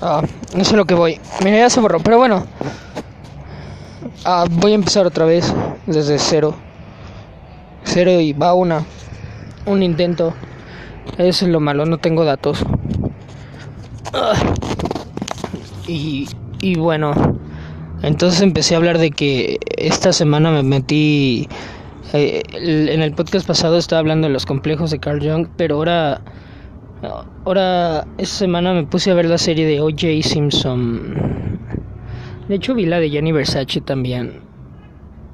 Ah, no sé lo que voy. Mira, ya se borró, pero bueno. Ah, voy a empezar otra vez desde cero. Cero y va una. Un intento. Eso es lo malo, no tengo datos. Ah, y, y bueno, entonces empecé a hablar de que esta semana me metí. eh, en el podcast pasado estaba hablando de los complejos de Carl Jung, pero ahora. Ahora, esta semana me puse a ver la serie de O.J. Simpson. De hecho, vi la de Gianni Versace también.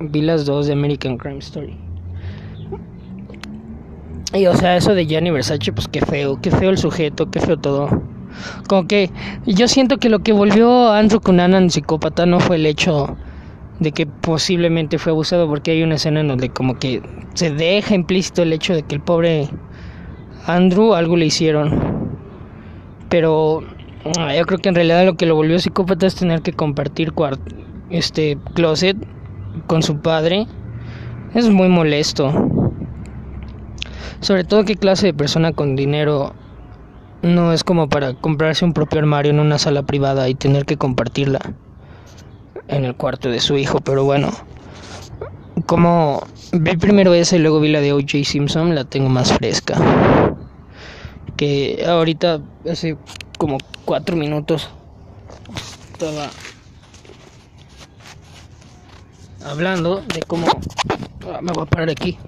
Vi las dos de American Crime Story. Y o sea, eso de Gianni Versace, pues qué feo, qué feo el sujeto, qué feo todo. Como que yo siento que lo que volvió Andrew Cunanan psicópata no fue el hecho de que posiblemente fue abusado, porque hay una escena en donde como que se deja implícito el hecho de que el pobre Andrew algo le hicieron. Pero ah, yo creo que en realidad lo que lo volvió psicópata es tener que compartir este closet con su padre. Es muy molesto. Sobre todo qué clase de persona con dinero no es como para comprarse un propio armario en una sala privada y tener que compartirla en el cuarto de su hijo, pero bueno. Como vi primero esa y luego vi la de O.J. Simpson, la tengo más fresca. Que ahorita hace como cuatro minutos estaba hablando de cómo Ah, me voy a parar aquí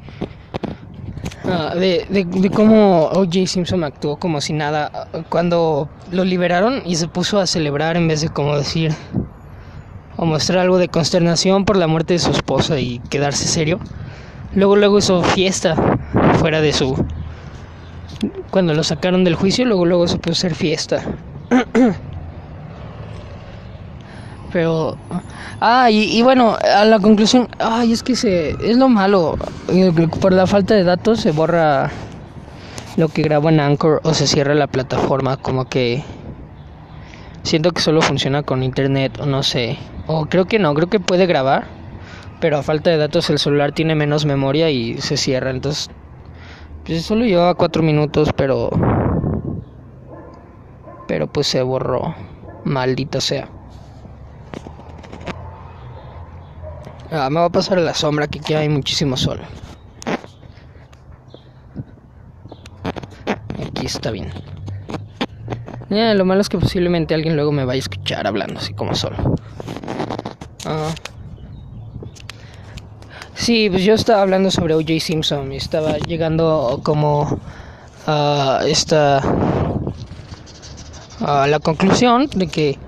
Ah, de, de, de cómo O.J. Simpson actuó como si nada cuando lo liberaron y se puso a celebrar en vez de como decir o mostrar algo de consternación por la muerte de su esposa y quedarse serio. Luego luego hizo fiesta fuera de su cuando lo sacaron del juicio, luego luego se puso a hacer fiesta. Pero ah, y, bueno, a la conclusión, ay, es que se es lo malo, eh, por la falta de datos se borra lo que grabo en Anchor o se cierra la plataforma, como que siento que solo funciona con internet o no sé, o creo que no, creo que puede grabar, pero a falta de datos el celular tiene menos memoria y se cierra, entonces pues solo llevaba cuatro minutos, pero pero pues se borró, maldito sea. Ah, me va a pasar a la sombra que aquí hay muchísimo sol. Aquí está bien. Lo malo es que posiblemente alguien luego me vaya a escuchar hablando así como solo. Ah. Sí, pues yo estaba hablando sobre O.J. Simpson y estaba llegando como a esta a la conclusión de que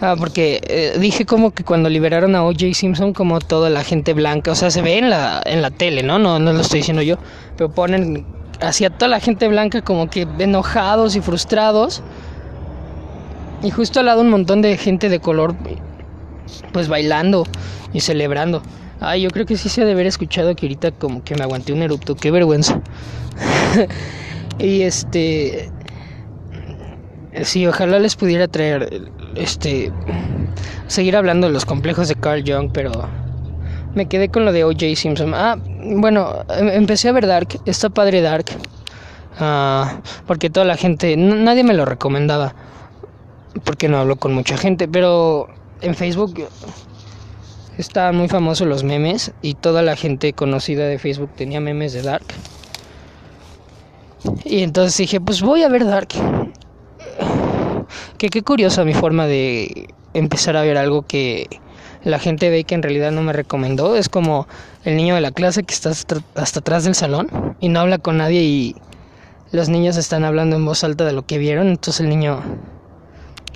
ah, porque eh, dije como que cuando liberaron a O.J. Simpson como toda la gente blanca, o sea, se ve en la en la tele, ¿no? No no lo estoy diciendo yo, pero ponen hacia toda la gente blanca como que enojados y frustrados. Y justo al lado un montón de gente de color pues bailando y celebrando. Ay, yo creo que sí se de haber escuchado que ahorita como que me aguanté un erupto, qué vergüenza. y este sí, ojalá les pudiera traer este seguir hablando de los complejos de Carl Jung, pero me quedé con lo de O.J. Simpson. Ah, bueno, em- empecé a ver Dark, está padre Dark. Ah, porque toda la gente, nadie me lo recomendaba. Porque no hablo con mucha gente, pero en Facebook estaban muy famosos los memes y toda la gente conocida de Facebook tenía memes de Dark. Y entonces dije, pues voy a ver Dark. Que qué curiosa mi forma de empezar a ver algo que la gente ve que en realidad no me recomendó. Es como el niño de la clase que está hasta, atrás del salón y no habla con nadie y los niños están hablando en voz alta de lo que vieron. Entonces el niño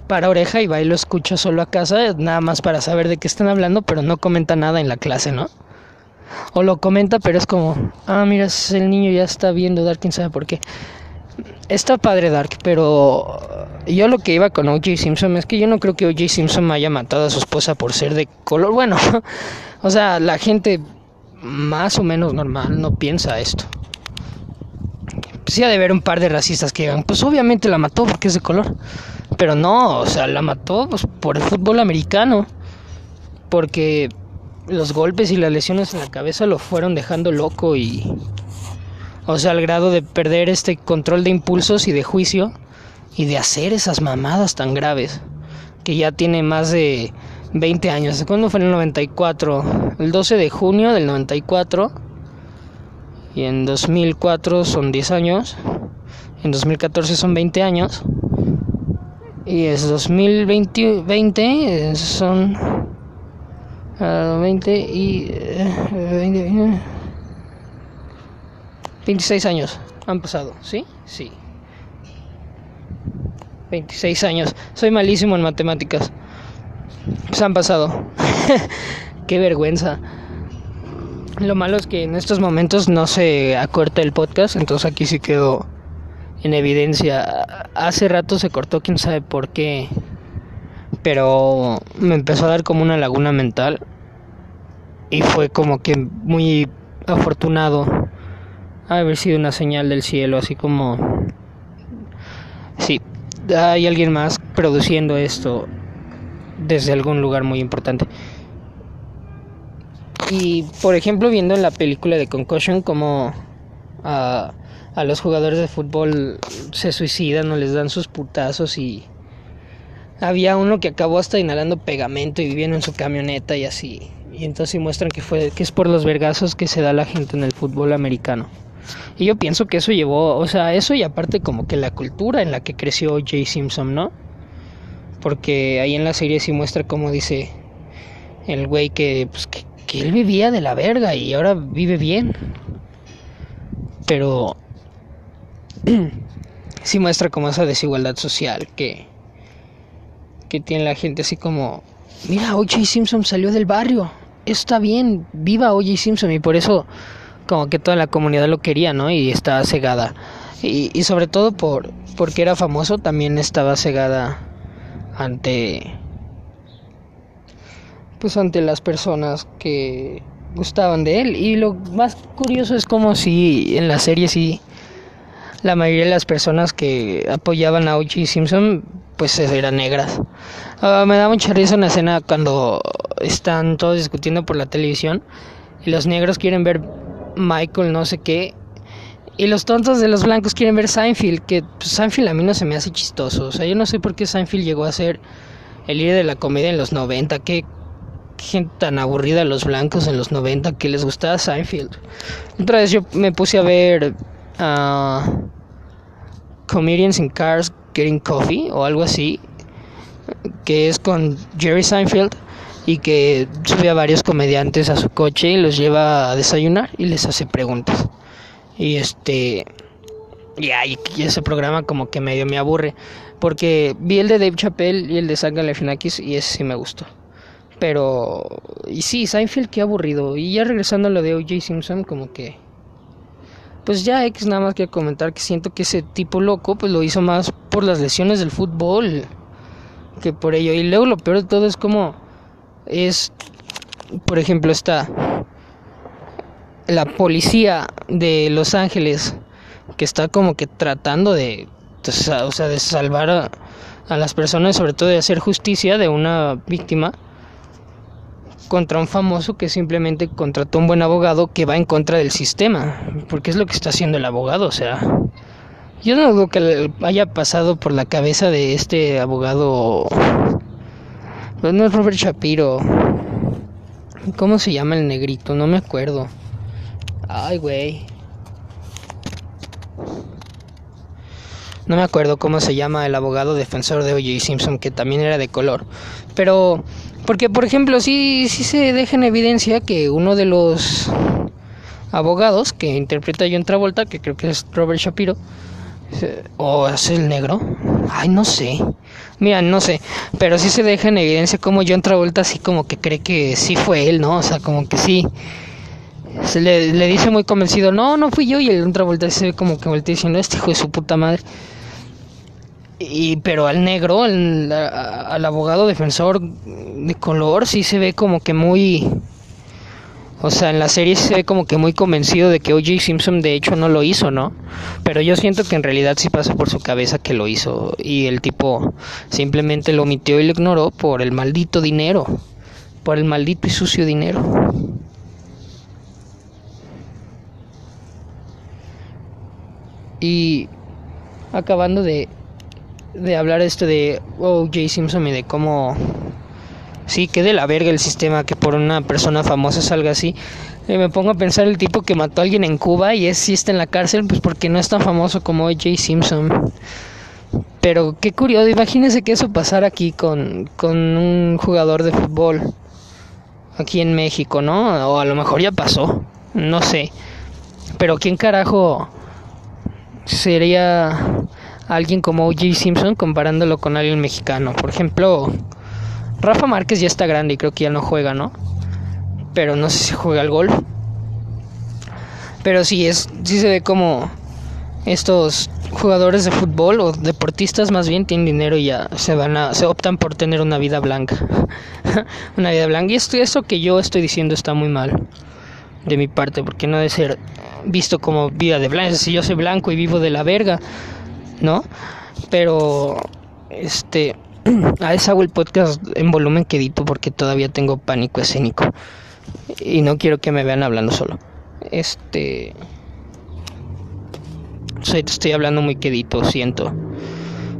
para oreja y va y lo escucha solo a casa, nada más para saber de qué están hablando, pero no comenta nada en la clase, ¿no? O lo comenta, pero es como, ah, mira, el niño ya está viendo Dark, quién sabe por qué. Está padre Dark, pero yo lo que iba con O.J. Simpson es que yo no creo que O.J. Simpson haya matado a su esposa por ser de color. Bueno, o sea, la gente más o menos normal no piensa esto. Sí ha de haber un par de racistas que digan, pues obviamente la mató porque es de color. Pero no, o sea, la mató pues, por el fútbol americano. Porque los golpes y las lesiones en la cabeza lo fueron dejando loco y... O sea, al grado de perder este control de impulsos y de juicio y de hacer esas mamadas tan graves. que ya tiene más de 20 años. ¿Cuándo fue en el 94? El 12 de junio del 94. Y en 2004 son 10 años. En 2014 son 20 años. Y es 2020 20, son 20 y 26 años han pasado, ¿sí? Sí. 26 años. Soy malísimo en matemáticas. Se han pasado. Qué vergüenza. Lo malo es que en estos momentos no se acorta el podcast, entonces aquí sí quedó en evidencia. Hace rato se cortó, quién sabe por qué. Pero me empezó a dar como una laguna mental. Y fue como que muy afortunado haber sido una señal del cielo, así como... Sí, hay alguien más produciendo esto desde algún lugar muy importante. Y por ejemplo, viendo en la película de Concussion como a, a los jugadores de fútbol se suicidan o les dan sus putazos y había uno que acabó hasta inhalando pegamento y viviendo en su camioneta y así. Y entonces muestran que fue que es por los vergazos que se da la gente en el fútbol americano. Y yo pienso que eso llevó, o sea, eso y aparte como que la cultura en la que creció Jay Simpson, ¿no? Porque ahí en la serie sí muestra como dice el güey que, pues, que, que él vivía de la verga y ahora vive bien. Pero sí muestra como esa desigualdad social que, que tiene la gente así como, mira, O.J. Simpson salió del barrio, está bien, viva O.J. Simpson y por eso como que toda la comunidad lo quería, ¿no? Y estaba cegada. Y, sobre todo por porque era famoso, también estaba cegada ante pues ante las personas que gustaban de él y lo más curioso es como si en la serie sí la mayoría de las personas que apoyaban a O.J. Simpson pues eran negras. Uh, me da mucha risa una escena cuando están todos discutiendo por la televisión y los negros quieren ver Michael no sé qué. Y los tontos de los blancos quieren ver Seinfeld, que pues, Seinfeld a mí no se me hace chistoso. O sea, yo no sé por qué Seinfeld llegó a ser el líder de la comedia en los 90. Qué gente tan aburrida los blancos en los 90 que les gustaba Seinfeld. Otra vez yo me puse a ver uh, Comedians in Cars Getting Coffee o algo así, que es con Jerry Seinfeld y que sube a varios comediantes a su coche y los lleva a desayunar y les hace preguntas. Y este ya y, ese programa como que medio me aburre porque vi el de Dave Chappelle y el de Zach Galifianakis y ese sí me gustó. Pero y sí, Seinfeld qué aburrido y ya regresando a lo de O.J. Simpson como que pues ya X nada más que comentar que siento que ese tipo loco pues lo hizo más por las lesiones del fútbol que por ello y luego lo peor de todo es como es, por ejemplo, está la policía de Los Ángeles que está como que tratando de, o sea, de salvar a, a las personas, sobre todo de hacer justicia de una víctima contra un famoso que simplemente contrató un buen abogado que va en contra del sistema, porque es lo que está haciendo el abogado, o sea, yo no dudo que haya pasado por la cabeza de este abogado no es Robert Shapiro. ¿Cómo se llama el negrito? No me acuerdo. Ay, güey. No me acuerdo cómo se llama el abogado defensor de O.J. Simpson, que también era de color. Pero, porque por ejemplo, sí, sí se deja en evidencia que uno de los abogados que interpreta John Travolta, que creo que es Robert Shapiro, ¿O es el negro? Ay, no sé. Mira, no sé. Pero sí se deja en evidencia como John Travolta así como que cree que sí fue él, ¿no? O sea, como que sí. Se le, dice muy convencido, no, no fui yo. Y el John Travolta se ve como que voltea diciendo, este hijo de su puta madre. Y, pero al negro, al abogado defensor de color, sí se ve como que muy o sea, en la serie se ve como que muy convencido de que O.J. Simpson de hecho no lo hizo, ¿no? Pero yo siento que en realidad sí pasa por su cabeza que lo hizo y el tipo simplemente lo omitió y lo ignoró por el maldito dinero, por el maldito y sucio dinero. Y acabando de de hablar esto de O.J. Simpson y de cómo sí, que de la verga el sistema que por una persona famosa salga así. Y me pongo a pensar el tipo que mató a alguien en Cuba y es en la cárcel, pues porque no es tan famoso como O.J. Simpson. Pero qué curioso, imagínense que eso pasara aquí con, con un jugador de fútbol aquí en México, ¿no? O a lo mejor ya pasó, no sé. Pero ¿quién carajo sería alguien como O.J. Simpson comparándolo con alguien mexicano? Por ejemplo, Rafa Márquez ya está grande y creo que ya no juega, ¿no? Pero no sé si juega al golf. Pero sí, es, sí se ve como estos jugadores de fútbol o deportistas más bien tienen dinero y ya se van a se optan por tener una vida blanca una vida blanca y esto que yo estoy diciendo está muy mal de mi parte porque no debe ser visto como vida de blanca si yo soy blanco y vivo de la verga no pero este a esa hago el podcast en volumen quedito porque todavía tengo pánico escénico y no quiero que me vean hablando solo este estoy hablando muy quedito, siento.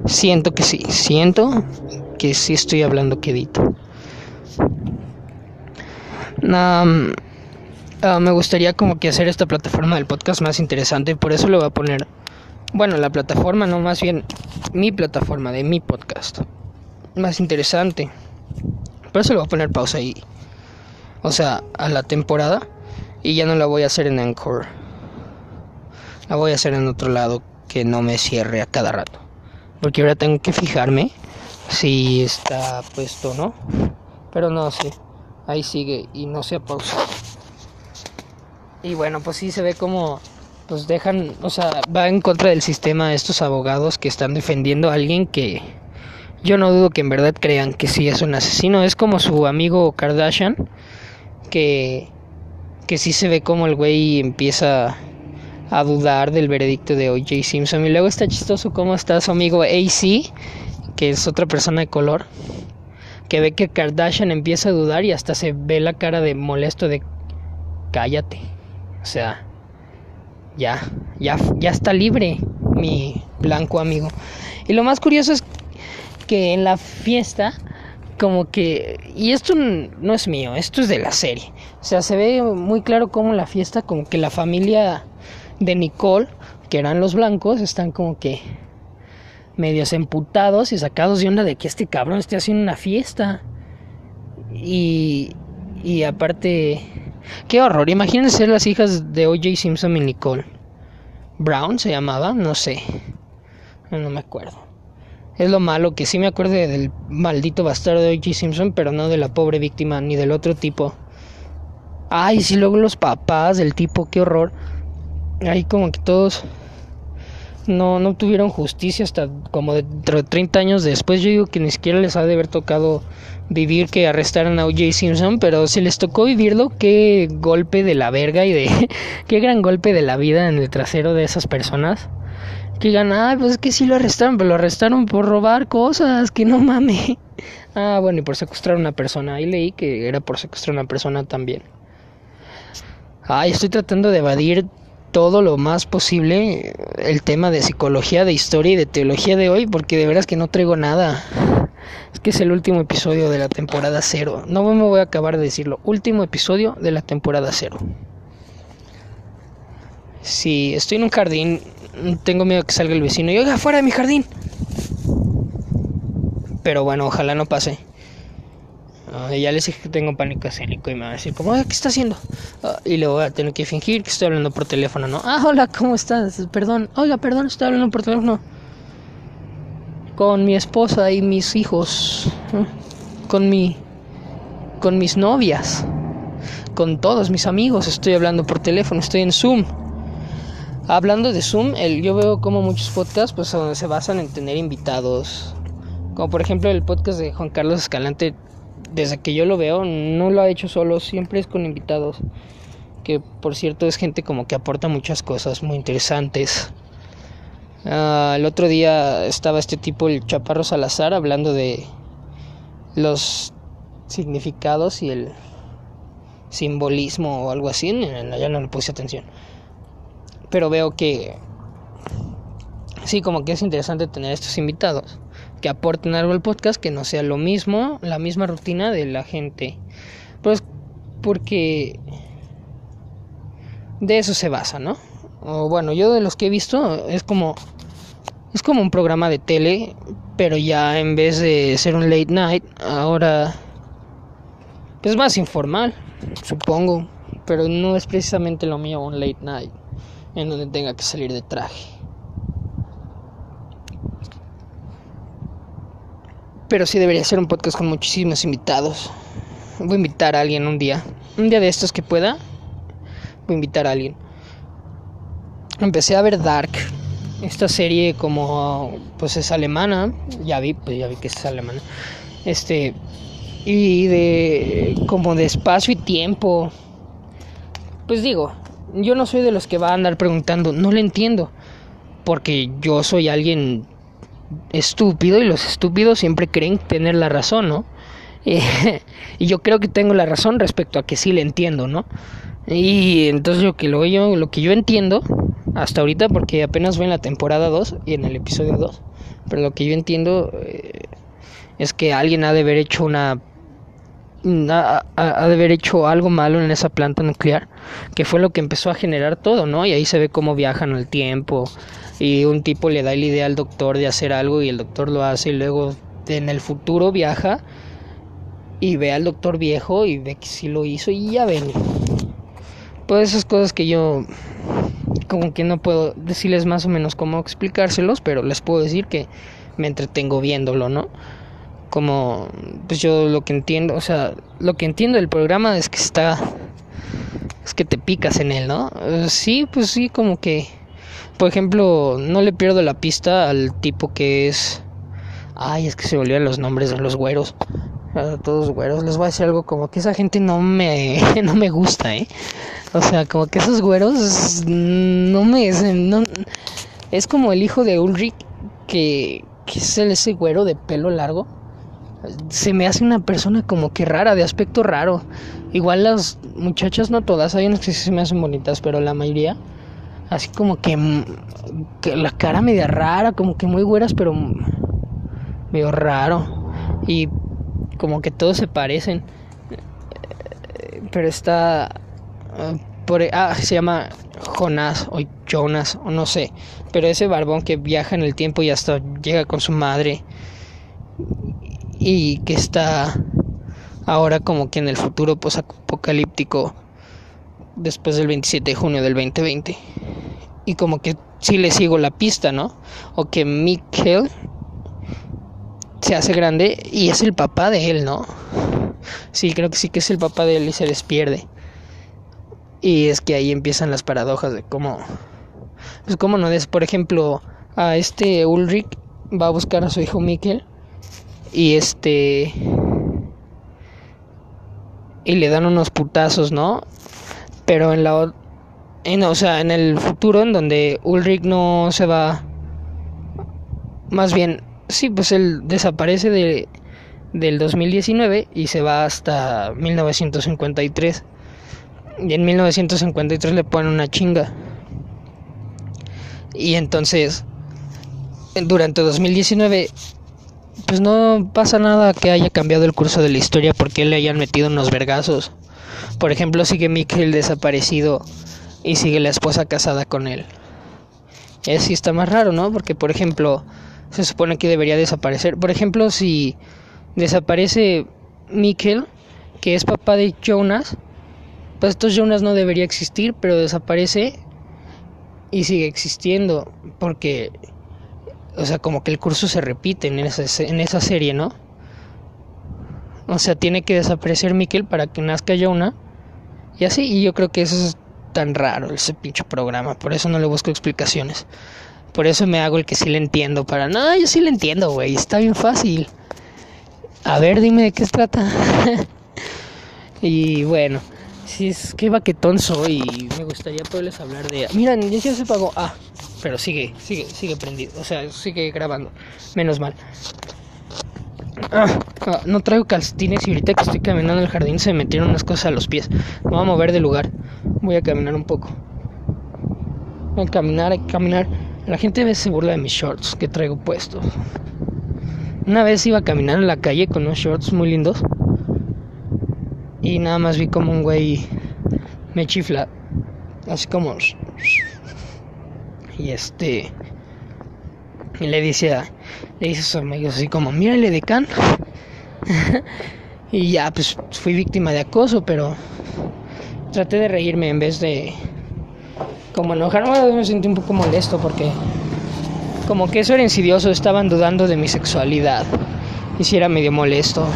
Siento que sí, siento que sí estoy hablando quedito. Ah, me gustaría como que hacer esta plataforma del podcast más interesante, por eso le voy a poner, bueno, la plataforma, no más bien mi plataforma de mi podcast, más interesante. Por eso le voy a poner pausa ahí, o sea, a la temporada y ya no la voy a hacer en Encore. La voy a hacer en otro lado que no me cierre a cada rato. Porque ahora tengo que fijarme si está puesto o no. Pero no sé. Ahí sigue y no se pausa. Y bueno, pues sí se ve como pues dejan, o sea, va en contra del sistema estos abogados que están defendiendo a alguien que yo no dudo que en verdad crean que sí es un asesino. Es como su amigo Kardashian que que sí se ve como el güey empieza a dudar del veredicto de O.J. Simpson. Y luego está chistoso cómo está su amigo AC, que es otra persona de color, que ve que Kardashian empieza a dudar y hasta se ve la cara de molesto de cállate. O sea, ya, ya, ya está libre mi blanco amigo. Y lo más curioso es que en la fiesta, como que, y esto no es mío, esto es de la serie. O sea, se ve muy claro como la fiesta, como que la familia de Nicole, que eran los blancos, están como que medios emputados y sacados de onda de que este cabrón esté haciendo una fiesta. Y, y aparte, qué horror. Imagínense las hijas de O.J. Simpson y Nicole. Brown se llamaba, no sé. No me acuerdo. Es lo malo que sí me acuerdo del maldito bastardo de O.J. Simpson, pero no de la pobre víctima ni del otro tipo. Ay, sí, luego los papás del tipo, qué horror ahí como que todos no, no tuvieron justicia hasta como de 30 años después. Yo digo que ni siquiera les ha de haber tocado vivir que arrestaran a O.J. Simpson, pero si les tocó vivirlo, qué golpe de la verga y de qué gran golpe de la vida en el trasero de esas personas. Que digan, pues es que sí lo arrestaron, pero lo arrestaron por robar cosas, que no mame. Ah, bueno, y por secuestrar a una persona. Ahí leí que era por secuestrar a una persona también. Ay, estoy tratando de evadir todo lo más posible el tema de psicología, de historia y de teología de hoy, porque de veras que no traigo nada. Es que es el último episodio de la temporada cero. No me voy a acabar de decirlo. Último episodio de la temporada cero. Si estoy en un jardín, tengo miedo que salga el vecino y oiga, fuera de mi jardín. Pero bueno, ojalá no pase. Ah, ya les dije que tengo pánico escénico y me va a decir, ¿cómo, ¿qué está haciendo? Ah, y le voy a tener que fingir que estoy hablando por teléfono, ¿no? Ah, hola, ¿cómo estás? Perdón, oiga, perdón, estoy hablando por teléfono. Con mi esposa y mis hijos. Con mi. Con mis novias. Con todos mis amigos estoy hablando por teléfono, estoy en Zoom. Hablando de Zoom, el, yo veo como muchos podcasts pues se basan en tener invitados. Como por ejemplo el podcast de Juan Carlos Escalante desde que yo lo veo, no lo ha hecho solo, siempre es con invitados. Que por cierto es gente como que aporta muchas cosas muy interesantes. Ah, el otro día estaba este tipo, el Chaparro Salazar, hablando de los significados y el simbolismo o algo así. Ya no le puse atención. Pero veo que sí, como que es interesante tener estos invitados que aporten algo al podcast, que no sea lo mismo, la misma rutina de la gente. Pues porque de eso se basa, ¿no? O bueno, yo de los que he visto es como es como un programa de tele, pero ya en vez de ser un late night, ahora es más informal, supongo, pero no es precisamente lo mío un late night en donde tenga que salir de traje. Pero sí debería ser un podcast con muchísimos invitados. Voy a invitar a alguien un día. Un día de estos que pueda. Voy a invitar a alguien. Empecé a ver Dark. Esta serie como pues es alemana. Ya vi, pues ya vi que es alemana. Este. Y de. como de espacio y tiempo. Pues digo, yo no soy de los que va a andar preguntando, no le entiendo. Porque yo soy alguien estúpido y los estúpidos siempre creen tener la razón, ¿no? y yo creo que tengo la razón respecto a que sí le entiendo, ¿no? Y entonces lo que, lo, yo, lo que yo entiendo hasta ahorita, porque apenas voy en la temporada 2 y en el episodio 2, pero lo que yo entiendo eh, es que alguien ha de haber hecho una ha, ha, de haber hecho algo malo en esa planta nuclear, que fue lo que empezó a generar todo, ¿no? Y ahí se ve cómo viajan el tiempo, y un tipo le da la idea al doctor de hacer algo y el doctor lo hace y luego en el futuro viaja y ve al doctor viejo y ve que sí lo hizo y ya ven. Pues esas cosas que yo como que no puedo decirles más o menos cómo explicárselos, pero les puedo decir que me entretengo viéndolo, ¿no? Como pues yo lo que entiendo, o sea, lo que entiendo del programa es que está es que te picas en él, ¿no? Eh, sí, pues sí, como que por ejemplo, no le pierdo la pista al tipo que es ay, es que se volvieron los nombres de los güeros. A todos güeros, les voy a decir algo como que esa gente no me no me gusta, ¿eh? O sea, como que esos güeros no me es como el hijo de Ulrich que que es ese güero de pelo largo se me hace una persona como que rara, de aspecto raro. Igual las muchachas, no todas, hay unas que sí se me hacen bonitas, pero la mayoría, así como que, la cara media rara, como que muy güeras, pero medio raro. Y como que todos se parecen. Pero está... Por, ah, se llama Jonas o Jonas o no sé. Pero ese barbón que viaja en el tiempo y hasta llega con su madre y que está ahora como que en el futuro apocalíptico después del 27 de junio del 2020 y como que sí le sigo la pista, ¿no? O que Mikkel se hace grande y es el papá de él, ¿no? Sí, creo que sí que es el papá de él y se despierde. Y es que ahí empiezan las paradojas de cómo pues cómo no es, por ejemplo, a este Ulrich va a buscar a su hijo Mikkel y este y le dan unos putazos, ¿no? Pero en la en, o sea, en el futuro en donde Ulrich no se va más bien sí, pues él desaparece de del 2019 y se va hasta 1953. Y en 1953 le ponen una chinga. Y entonces durante 2019 pues no pasa nada que haya cambiado el curso de la historia porque le hayan metido unos vergazos. Por ejemplo, sigue Mikkel desaparecido y sigue la esposa casada con él. Es sí está más raro, ¿no? Porque, por ejemplo, se supone que debería desaparecer. Por ejemplo, si desaparece Mikkel, que es papá de Jonas, pues estos Jonas no debería existir, pero desaparece y sigue existiendo porque o sea, como que el curso se repite en esa, en esa serie, ¿no? O sea, tiene que desaparecer Mikkel para que nazca Jonah. Y así, y yo creo que eso es tan raro, ese pinche programa. Por eso no le busco explicaciones. Por eso me hago el que sí le entiendo. Para, no, yo sí le entiendo, güey. Está bien fácil. A ver, dime de qué se trata. y bueno, si es que baquetón soy. Me gustaría poderles hablar de. Mira, ya se pagó. Ah pero sigue, sigue, sigue prendido. O sea, sigue grabando. Menos mal. Ah, ah, no traigo calcetines y ahorita que estoy caminando en el jardín se me metieron unas cosas a los pies. Me voy a mover de lugar. Voy a caminar un poco. Voy a caminar, que caminar. La gente a veces se burla de mis shorts que traigo puestos. Una vez iba caminando en la calle con unos shorts muy lindos. Y nada más vi como un güey me chifla. Así como. Y este. Y le dice a, le dice a sus amigos así como, mírale de can. y ya, pues fui víctima de acoso, pero traté de reírme en vez de como enojarme, me sentí un poco molesto porque como que eso era insidioso, estaban dudando de mi sexualidad. Y si era medio molesto.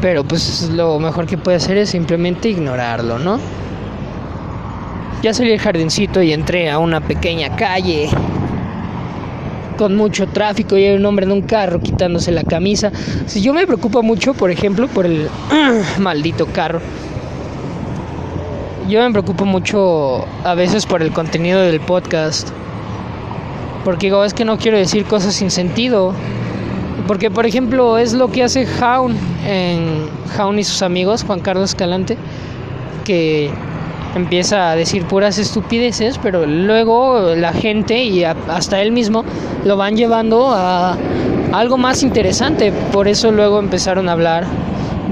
Pero pues lo mejor que puede hacer es simplemente ignorarlo, ¿no? Ya salí del jardincito y entré a una pequeña calle con mucho tráfico y hay un hombre en un carro quitándose la camisa. Si yo me preocupo mucho, por ejemplo, por el maldito carro. Yo me preocupo mucho a veces por el contenido del podcast. Porque digo, es que no quiero decir cosas sin sentido. Porque, por ejemplo, es lo que hace Jaun en Jaun y sus amigos, Juan Carlos Escalante, que empieza a decir puras estupideces, pero luego la gente y hasta él mismo lo van llevando a algo más interesante. Por eso luego empezaron a hablar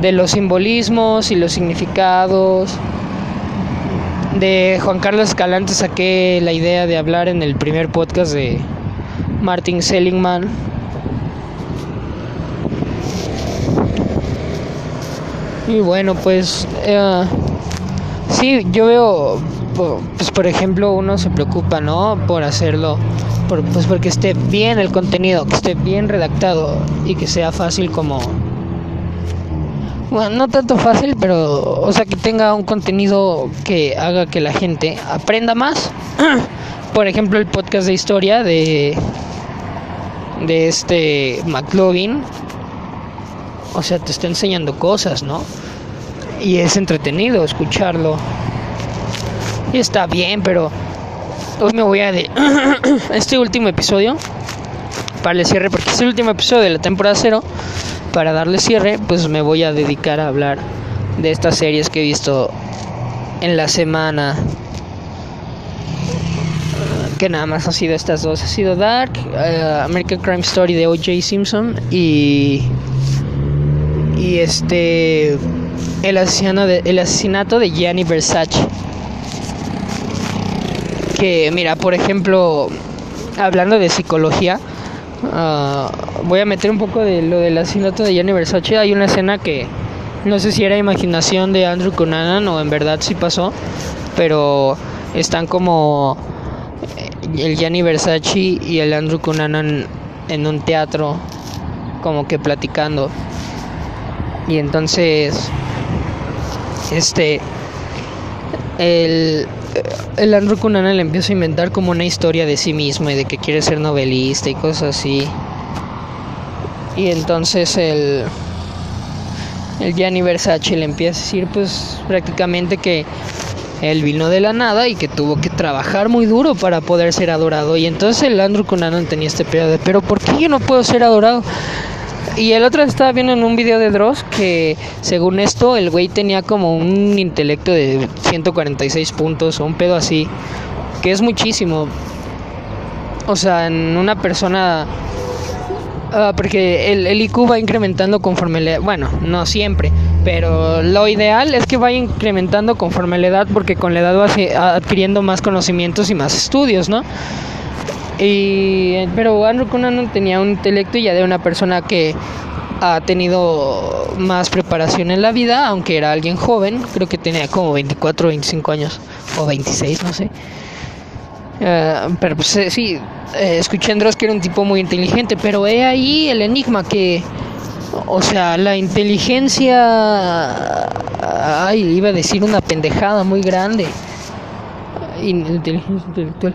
de los simbolismos y los significados. De Juan Carlos Escalante saqué la idea de hablar en el primer podcast de Martin Seligman. Y bueno, pues eh, Sí, yo veo, pues por ejemplo, uno se preocupa, ¿no? Por hacerlo, por, pues porque esté bien el contenido, que esté bien redactado y que sea fácil como... Bueno, no tanto fácil, pero, o sea, que tenga un contenido que haga que la gente aprenda más. por ejemplo, el podcast de historia de, de este McLovin. O sea, te está enseñando cosas, ¿no? y es entretenido escucharlo. Y está bien, pero hoy me voy a de este último episodio para el cierre, porque es el último episodio de la temporada cero. Para darle cierre, pues me voy a dedicar a hablar de estas series que he visto en la semana. Que nada más ha sido estas dos. Ha sido Dark, eh, American Crime Story de O.J. Simpson y. Y este el asesinato de, el asesinato de Gianni Versace. Que mira, por ejemplo, hablando de psicología, ah, voy a meter un poco de lo del asesinato de Gianni Versace. Hay una escena que no sé si era imaginación de Andrew Cunanan o en verdad sí pasó, pero están como el Gianni Versace y el Andrew Cunanan en un teatro como que platicando. Y entonces este el, el Andrew Cunanan le empieza a inventar como una historia de sí mismo y de que quiere ser novelista y cosas así. Y entonces el el Gianni Versace le empieza a decir pues prácticamente que él vino de la nada y que tuvo que trabajar muy duro para poder ser adorado. Y entonces el Andrew Cunanan tenía este pedo de, pero ¿por qué yo no puedo ser adorado? Y el otro estaba viendo en un video de Dross que según esto el güey tenía como un intelecto de 146 puntos o un pedo así, que es muchísimo. O sea, en una persona... Ah, porque el, el, IQ va incrementando conforme le... Bueno, no siempre, pero lo ideal es que vaya incrementando conforme la edad porque con la edad va adquiriendo más conocimientos y más estudios, ¿no? Y, pero Andrew Cunanan tenía un intelecto ya de una persona que ha tenido más preparación en la vida, aunque era alguien joven, creo que tenía como 24 o 25 años, o 26, no sé. Uh, pero pues eh, sí, eh, escuché a Andros que era un tipo muy inteligente, pero he ahí el enigma que, o sea, la inteligencia, ay, iba a decir una pendejada muy grande. Inteligencia intelectual,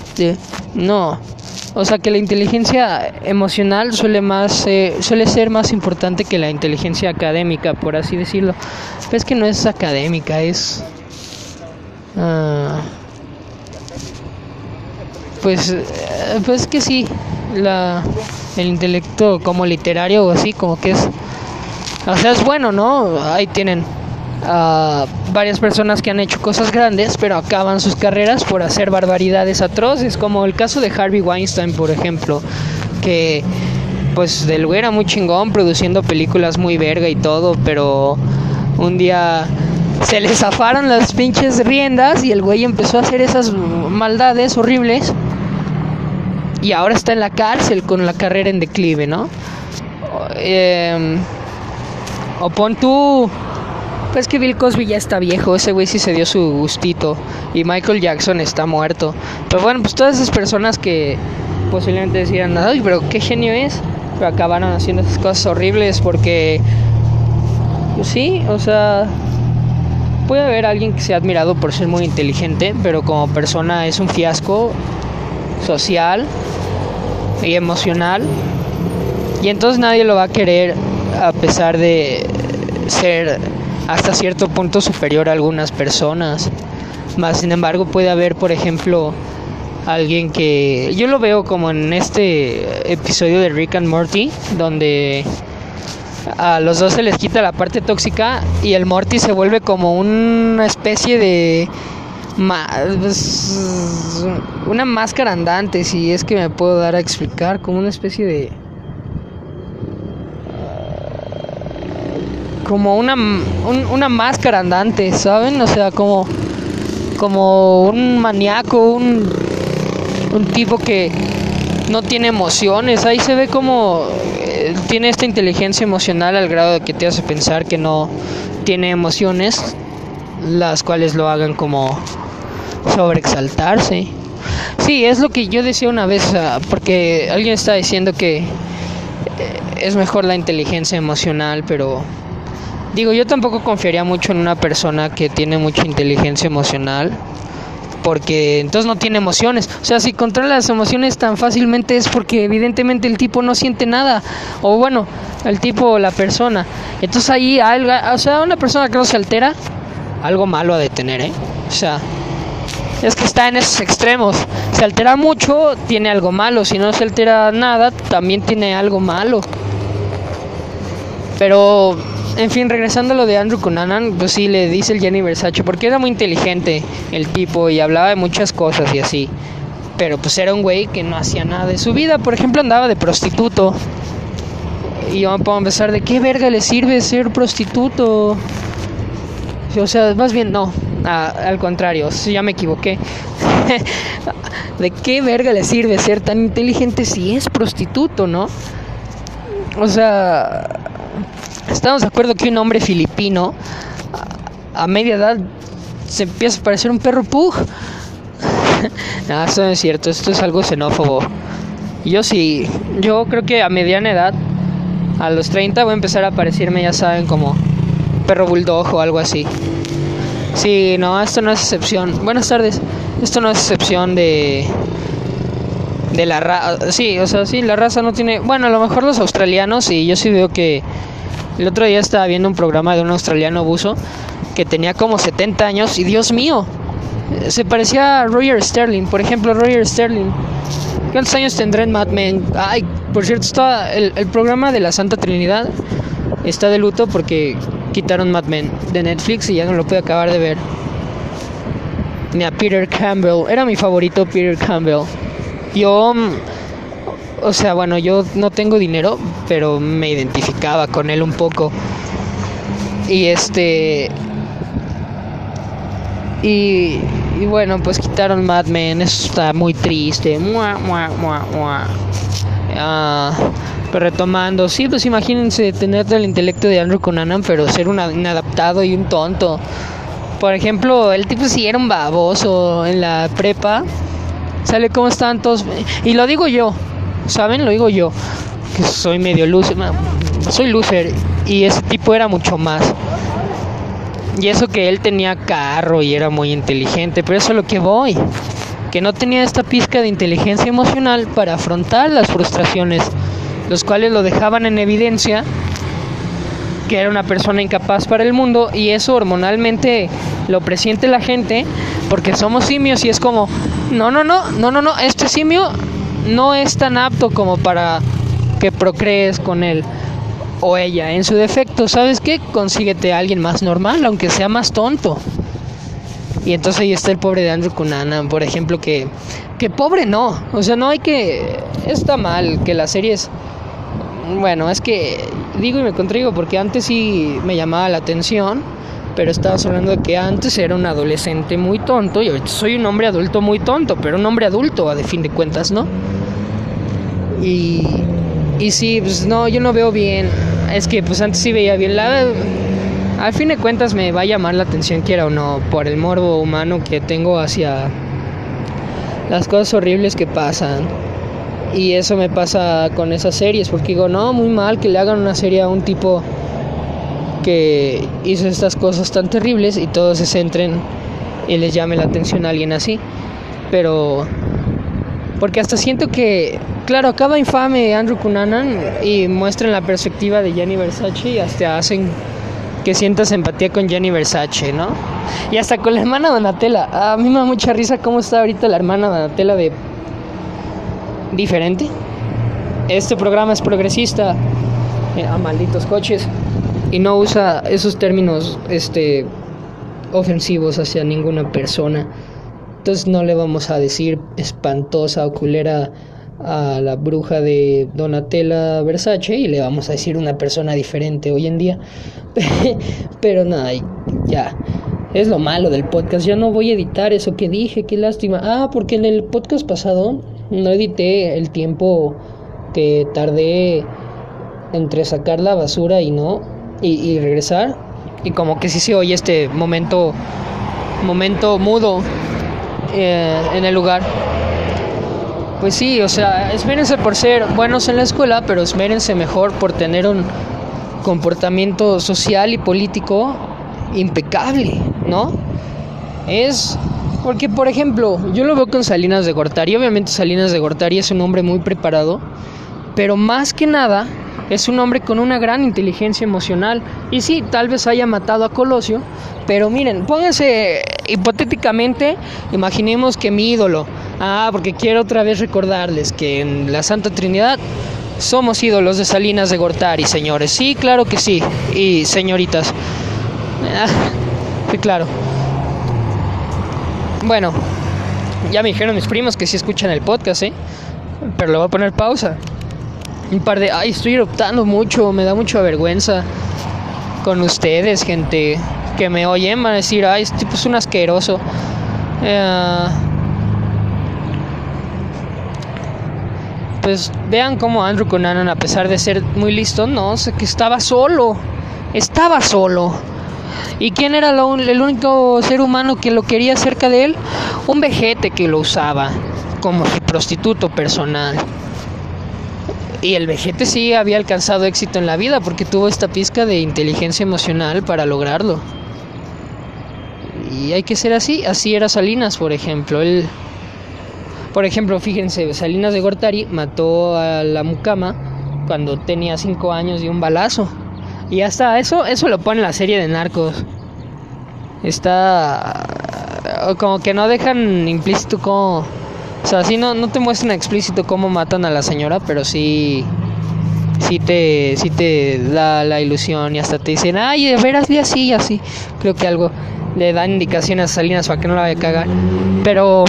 no, o sea que la inteligencia emocional suele más eh, suele ser más importante que la inteligencia académica, por así decirlo. Es que no es académica, es uh, pues eh, pues que sí, la el intelecto como literario o así como que es o sea, es bueno, ¿no? Ahí tienen varias personas que han hecho cosas grandes, pero acaban sus carreras por hacer barbaridades atroces, como el caso de Harvey Weinstein, por ejemplo, que pues del güey era muy chingón produciendo películas muy verga y todo, pero un día se le zafaron las pinches riendas y el güey empezó a hacer esas maldades horribles y ahora está en la cárcel con la carrera en declive, ¿no? Eh, o pon tú pues que Bill Cosby ya está viejo, ese güey sí se dio su gustito y Michael Jackson está muerto. Pero bueno, pues todas esas personas que posiblemente decían, ay, pero qué genio es, pero acabaron haciendo esas cosas horribles porque, pues sí, o sea, puede haber alguien que sea admirado por ser muy inteligente, pero como persona es un fiasco social y emocional. Y entonces nadie lo va a querer a pesar de ser hasta cierto punto superior a algunas personas. Más sin embargo puede haber, por ejemplo, alguien que yo lo veo como en este episodio de Rick and Morty, donde a los dos se les quita la parte tóxica y el Morty se vuelve como una especie de pues, una máscara andante, si es que me puedo dar a explicar, como una especie de como una, una máscara andante, ¿saben? O sea, como, como un maníaco, un, un tipo que no tiene emociones. Ahí se ve como eh, tiene esta inteligencia emocional al grado de que te hace pensar que no tiene emociones, las cuales lo hagan como sobreexaltarse. Sí, es lo que yo decía una vez, porque alguien está diciendo que eh, es mejor la inteligencia emocional, pero Digo, yo tampoco confiaría mucho en una persona que tiene mucha inteligencia emocional, porque entonces no tiene emociones. O sea, si controla las emociones tan fácilmente es porque evidentemente el tipo no siente nada, o bueno, el tipo o la persona. Entonces ahí o sea, una persona que no se altera, algo malo a detener, ¿eh? O sea, es que está en esos extremos. Se altera mucho, tiene algo malo. Si no se altera nada, también tiene algo malo. Pero en fin, regresando a lo de Andrew Cunanan, pues sí, le dice el Jenny Versace, porque era muy inteligente el tipo y hablaba de muchas cosas y así. Pero pues era un güey que no hacía nada de su vida. Por ejemplo, andaba de prostituto. Y yo me puedo empezar, ¿de qué verga le sirve ser prostituto? O sea, más bien no, al contrario, ya me equivoqué. ¿De qué verga le sirve ser tan inteligente si es prostituto, no? O sea, Estamos de acuerdo que un hombre filipino a, media edad se empieza a parecer un perro pug. no, eso no es cierto, esto es algo xenófobo. Yo sí, yo creo que a mediana edad, a los 30 voy a empezar a parecerme, ya saben, como perro bulldog o algo así. Sí, no, esto no es excepción. Buenas tardes. Esto no es excepción de de la raza. Sí, o sea, sí, la raza no tiene. Bueno, a lo mejor los australianos, y yo sí veo que el otro día estaba viendo un programa de un australiano buzo que tenía como 70 años y Dios mío, se parecía a Roger Sterling. Por ejemplo, Roger Sterling. ¿Cuántos años tendrá en Mad Men? Ay, por cierto, está el, programa de la Santa Trinidad está de luto porque quitaron Mad Men de Netflix y ya no lo pude acabar de ver. Ni a Peter Campbell. Era mi favorito Peter Campbell. Yo mm, o sea, bueno, yo no tengo dinero, pero me identificaba con él un poco. Y este... Y, bueno, pues quitaron Mad Men, eso está muy triste. Ah, pero retomando, sí, pues imagínense tener el intelecto de Andrew Conanan, pero ser un inadaptado y un tonto. Por ejemplo, el tipo sí era un baboso en la prepa. Sale como están todos. Y lo digo yo, ¿Saben? Lo digo yo, que soy medio loser. Soy loser y ese tipo era mucho más. Y eso que él tenía carro y era muy inteligente, pero eso es lo que voy. Que no tenía esta pizca de inteligencia emocional para afrontar las frustraciones, los cuales lo dejaban en evidencia que era una persona incapaz para el mundo y eso hormonalmente lo presiente la gente porque somos simios y es como, no, no, no, no, no, no, este simio no es tan apto como para que procrees con él. o ella, en su defecto, ¿sabes qué? Consíguete a alguien más normal, aunque sea más tonto. Y entonces ahí está el pobre de Andrew Cunanan, por ejemplo, que, que pobre no, o sea, no hay que, está mal que las series, bueno, es que digo y me contrigo porque antes sí me llamaba la atención, pero estabas hablando de que antes era un adolescente muy tonto y ahorita soy un hombre adulto muy tonto, pero un hombre adulto a de fin de cuentas, ¿no? Y, y sí, pues no, yo no veo bien, es que pues antes sí veía bien la al fin de cuentas me va a llamar la atención, quiera o no, por el morbo humano que tengo hacia las cosas horribles que pasan. Y eso me pasa con esas series, porque digo, no, muy mal que le hagan una serie a un tipo que hizo estas cosas tan terribles y todos se centren y les llame la atención a alguien así. Pero, porque hasta siento que, claro, acaba infame Andrew Cunanan y muestran la perspectiva de Gianni Versace y hasta hacen que sientas empatía con Jenny Versace, ¿no? Y hasta con la hermana Donatella. A mí me da mucha risa cómo está ahorita la hermana Donatella de diferente. Este programa es progresista eh, a malditos coches y no usa esos términos este ofensivos hacia ninguna persona. Entonces no le vamos a decir espantosa o culera a la bruja de Donatella Versace y le vamos a decir una persona diferente hoy en día. Pero nada, ya. Es lo malo del podcast. Ya no voy a editar eso que dije, qué lástima. Ah, porque en el podcast pasado no edité el tiempo que tardé entre sacar la basura y no, y, regresar. Y como que sí se oye este momento, momento mudo eh, en el lugar. Pues sí, o sea, esmérense por ser buenos en la escuela, pero esmérense mejor por tener un comportamiento social y político impecable, ¿no? Es porque, por ejemplo, yo lo veo con Salinas de Gortari. Obviamente Salinas de Gortari es un hombre muy preparado, pero más que nada es un hombre con una gran inteligencia emocional. Y sí, tal vez haya matado a Colosio, pero miren, pónganse hipotéticamente, imaginemos que mi ídolo, ah, porque quiero otra vez recordarles que en la Santa Trinidad somos ídolos de Salinas de Gortari, señores. Sí, claro que sí. Y señoritas. Ah, sí, claro. Bueno, ya me dijeron mis primos que sí escuchan el podcast, ¿eh? Pero le voy a poner pausa. Un par de... Ay, estoy eruptando mucho, me da mucha vergüenza con ustedes, gente que me oyen, van a decir, ay, este tipo es un asqueroso. Eh, pues vean cómo Andrew Conanan, a pesar de ser muy listo, no, sé que estaba solo, estaba solo. ¿Y quién era el único ser humano que lo quería cerca de él? Un vejete que lo usaba como su prostituto personal. Y el vejete sí había alcanzado éxito en la vida porque tuvo esta pizca de inteligencia emocional para lograrlo. Y hay que ser así, así era Salinas, por ejemplo. Él, por ejemplo, fíjense, Salinas de Gortari mató a la mucama cuando tenía 5 años de un balazo. Y hasta eso, eso lo pone en la serie de Narcos. Está como que no dejan implícito cómo... O sea, sí no, no te muestran explícito cómo matan a la señora, pero sí... Sí te, sí te da la ilusión y hasta te dicen, ay, de veras, y así, y así. Creo que algo le dan indicaciones a Salinas para que no la vaya a cagar. Pero,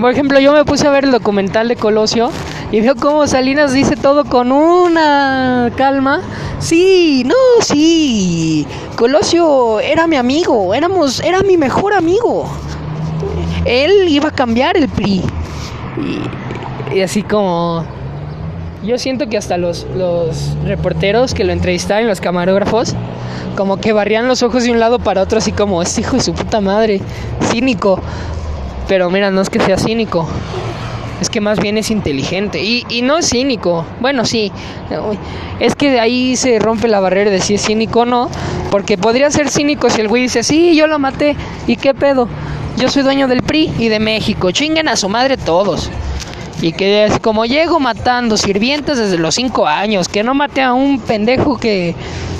por ejemplo, yo me puse a ver el documental de Colosio y veo cómo Salinas dice todo con una calma. Sí, no, sí. Colosio era mi amigo, éramos, era mi mejor amigo. Él iba a cambiar el PRI. Y, así como yo siento que hasta los, los reporteros que lo entrevistaban, los camarógrafos, como que barrían los ojos de un lado para otro, así como, este hijo de su puta madre, cínico. Pero mira, no es que sea cínico, es que más bien es inteligente. Y, y no es cínico, bueno, sí, es que de ahí se rompe la barrera de si es cínico o no, porque podría ser cínico si el güey dice, sí, yo lo maté, ¿y qué pedo? Yo soy dueño del PRI y de México, chinguen a su madre todos. Y que es como llego matando sirvientes desde los 5 años, que no mate a un pendejo que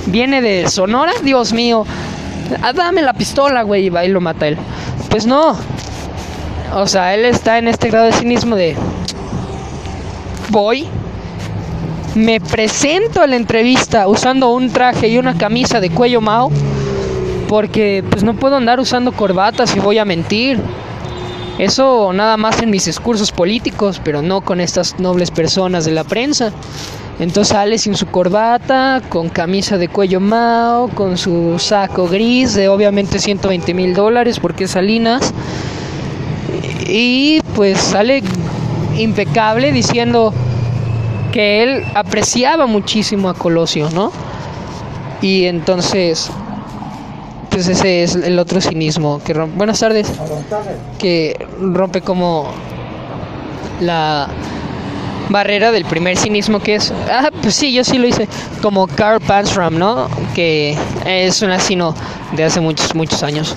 viene de Sonora, Dios mío. Ah, dame la pistola, güey, y va y lo mata él. Pues no. O sea, él está en este grado de cinismo de voy me presento a la entrevista usando un traje y una camisa de cuello mao porque pues no puedo andar usando corbatas y voy a mentir. Eso nada más en mis discursos políticos, pero no con estas nobles personas de la prensa. Entonces sale sin su corbata, con camisa de cuello mao, con su saco gris de obviamente 120 mil dólares porque es Salinas. Y pues sale impecable diciendo que él apreciaba muchísimo a Colosio, ¿no? Y entonces, pues ese es el otro cinismo que rompe. Buenas tardes. Que rompe como la barrera del primer cinismo que es, ah, pues sí, yo sí lo hice, como Carl Pansram, ¿no? Que es un asino de hace muchos, muchos años.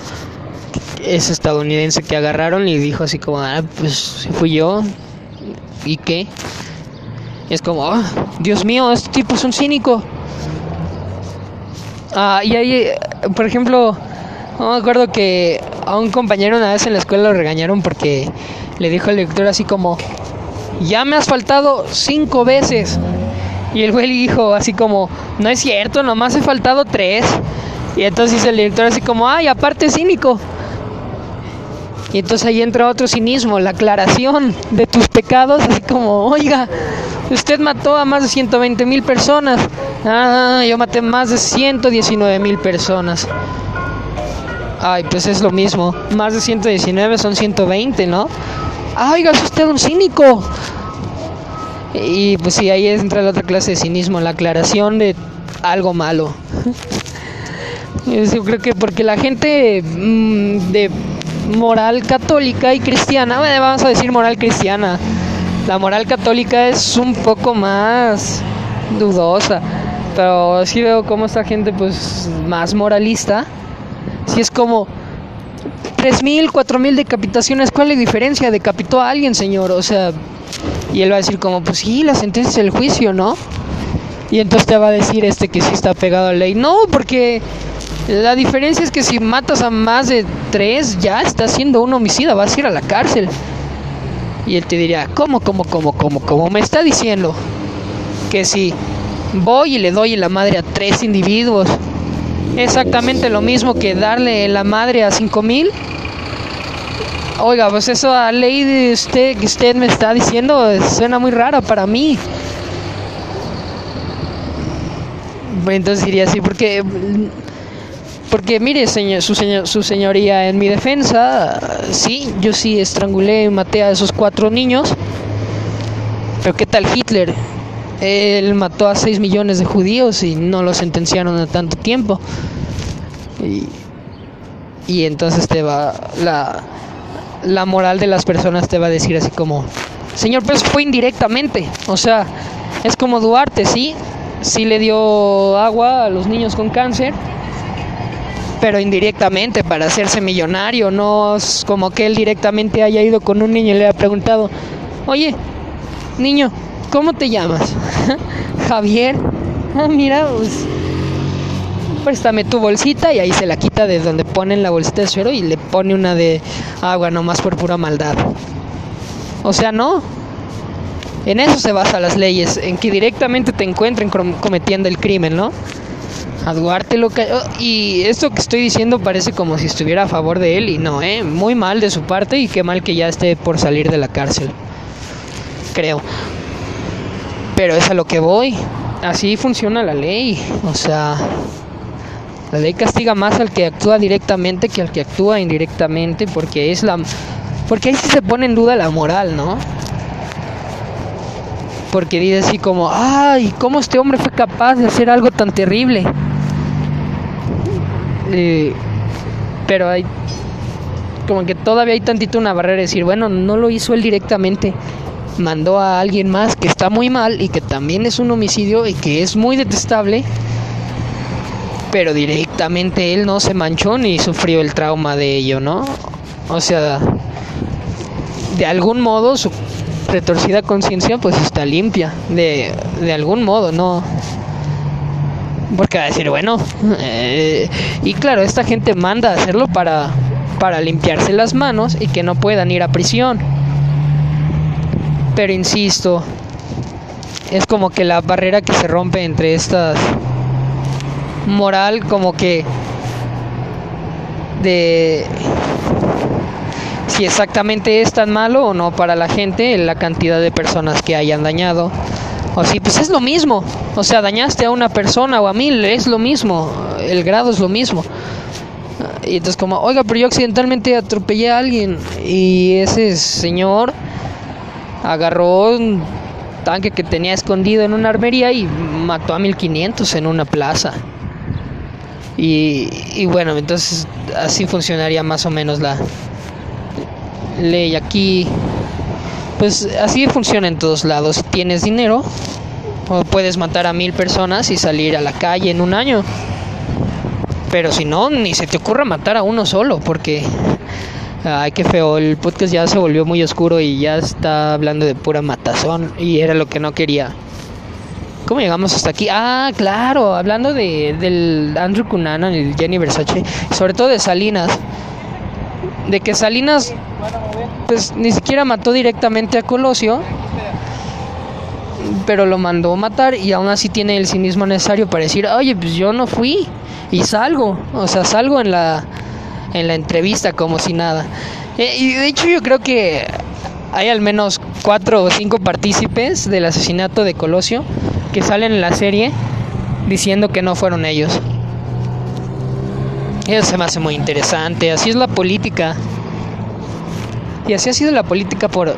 Es estadounidense que agarraron y dijo así como, ah, pues fui yo, ¿y qué? es como, ah, Dios mío, este tipo es un cínico. Ah, y ahí, por ejemplo, no me acuerdo que a un compañero una vez en la escuela lo regañaron porque le dijo al director así como, ya me has faltado cinco veces. Y el güey le dijo así como, no es cierto, nomás he faltado tres. Y entonces el director así como, ay, aparte cínico. Y entonces ahí entra otro cinismo, la aclaración de tus pecados, así como, oiga, usted mató a más de 120 mil personas. Ah, yo maté más de 119 mil personas. Ay, pues es lo mismo. Más de 119 son 120, ¿no? Ah, oiga, es usted un cínico. Y pues sí, ahí entra la otra clase de cinismo, la aclaración de algo malo. Yo creo que porque la gente mm, de moral católica y cristiana, vamos a decir moral cristiana, la moral católica es un poco más dudosa, pero sí veo como esta gente pues más moralista, si es como 3.000, 4.000 decapitaciones, ¿cuál es la diferencia? Decapitó a alguien, señor, o sea, y él va a decir como, pues sí, la sentencia es el juicio, ¿no? Y entonces te va a decir este que sí está pegado a la ley. No, porque la diferencia es que si matas a más de tres, ya estás siendo un homicida, vas a ir a la cárcel. Y él te diría, ¿cómo, cómo, cómo, cómo, cómo? Me está diciendo que si voy y le doy la madre a tres individuos, exactamente lo mismo que darle la madre a cinco mil. Oiga, pues eso a ley de usted que usted me está diciendo suena muy raro para mí. Entonces diría así, porque porque mire, señor, su, señor, su señoría, en mi defensa, sí, yo sí estrangulé y maté a esos cuatro niños. Pero ¿qué tal Hitler? Él mató a 6 millones de judíos y no lo sentenciaron a tanto tiempo. Y, y entonces te va la, la moral de las personas te va a decir así como, señor, pues fue indirectamente. O sea, es como Duarte, ¿sí? Sí le dio agua a los niños con cáncer pero indirectamente para hacerse millonario, no es como que él directamente haya ido con un niño y le haya preguntado, oye, niño, ¿cómo te llamas? Javier. Ah, mira, pues, préstame tu bolsita y ahí se la quita de donde ponen la bolsita de suero y le pone una de agua nomás por pura maldad. O sea, no. En eso se basan las leyes, en que directamente te encuentren cometiendo el crimen, ¿no? A Duarte lo que... Y esto que estoy diciendo parece como si estuviera a favor de él y no, ¿eh? Muy mal de su parte y qué mal que ya esté por salir de la cárcel. Creo. Pero es a lo que voy. Así funciona la ley. O sea, la ley castiga más al que actúa directamente que al que actúa indirectamente porque es la... Porque ahí sí se pone en duda la moral, ¿no? Porque dice así como, ay, ¿cómo este hombre fue capaz de hacer algo tan terrible? Pero hay como que todavía hay tantito una barrera de decir, bueno, no lo hizo él directamente, mandó a alguien más que está muy mal y que también es un homicidio y que es muy detestable, pero directamente él no se manchó ni sufrió el trauma de ello, ¿no? O sea, de algún modo su retorcida conciencia pues está limpia, de, de algún modo, no porque va a decir, bueno, eh, y claro, esta gente manda a hacerlo para, para limpiarse las manos y que no puedan ir a prisión. Pero insisto, es como que la barrera que se rompe entre estas moral como que de si exactamente es tan malo o no para la gente la cantidad de personas que hayan dañado. O si, pues es lo mismo. O sea, dañaste a una persona o a mil, es lo mismo. El grado es lo mismo. Y entonces como, oiga, pero yo accidentalmente atropellé a alguien. Y ese señor agarró un tanque que tenía escondido en una armería y mató a 1500 en una plaza. Y, y bueno, entonces así funcionaría más o menos la, ley aquí pues así funciona en todos lados si tienes dinero puedes matar a mil personas y salir a la calle en un año pero si no ni se te ocurra matar a uno solo porque ay qué feo el podcast ya se volvió muy oscuro y ya está hablando de pura matazón y era lo que no quería ¿Cómo llegamos hasta aquí? Ah, claro, hablando de, del Andrew Cunanan y Jenny Versace, sobre todo de Salinas. De que Salinas pues ni siquiera mató directamente a Colosio, pero lo mandó matar y aún así tiene el cinismo necesario para decir, oye, pues yo no fui y salgo, o sea, salgo en la, en la entrevista como si nada. Eh, y de hecho yo creo que hay al menos cuatro o cinco partícipes del asesinato de Colosio que salen en la serie diciendo que no fueron ellos. Eso se me hace muy interesante, así es la política. Y así ha sido la política por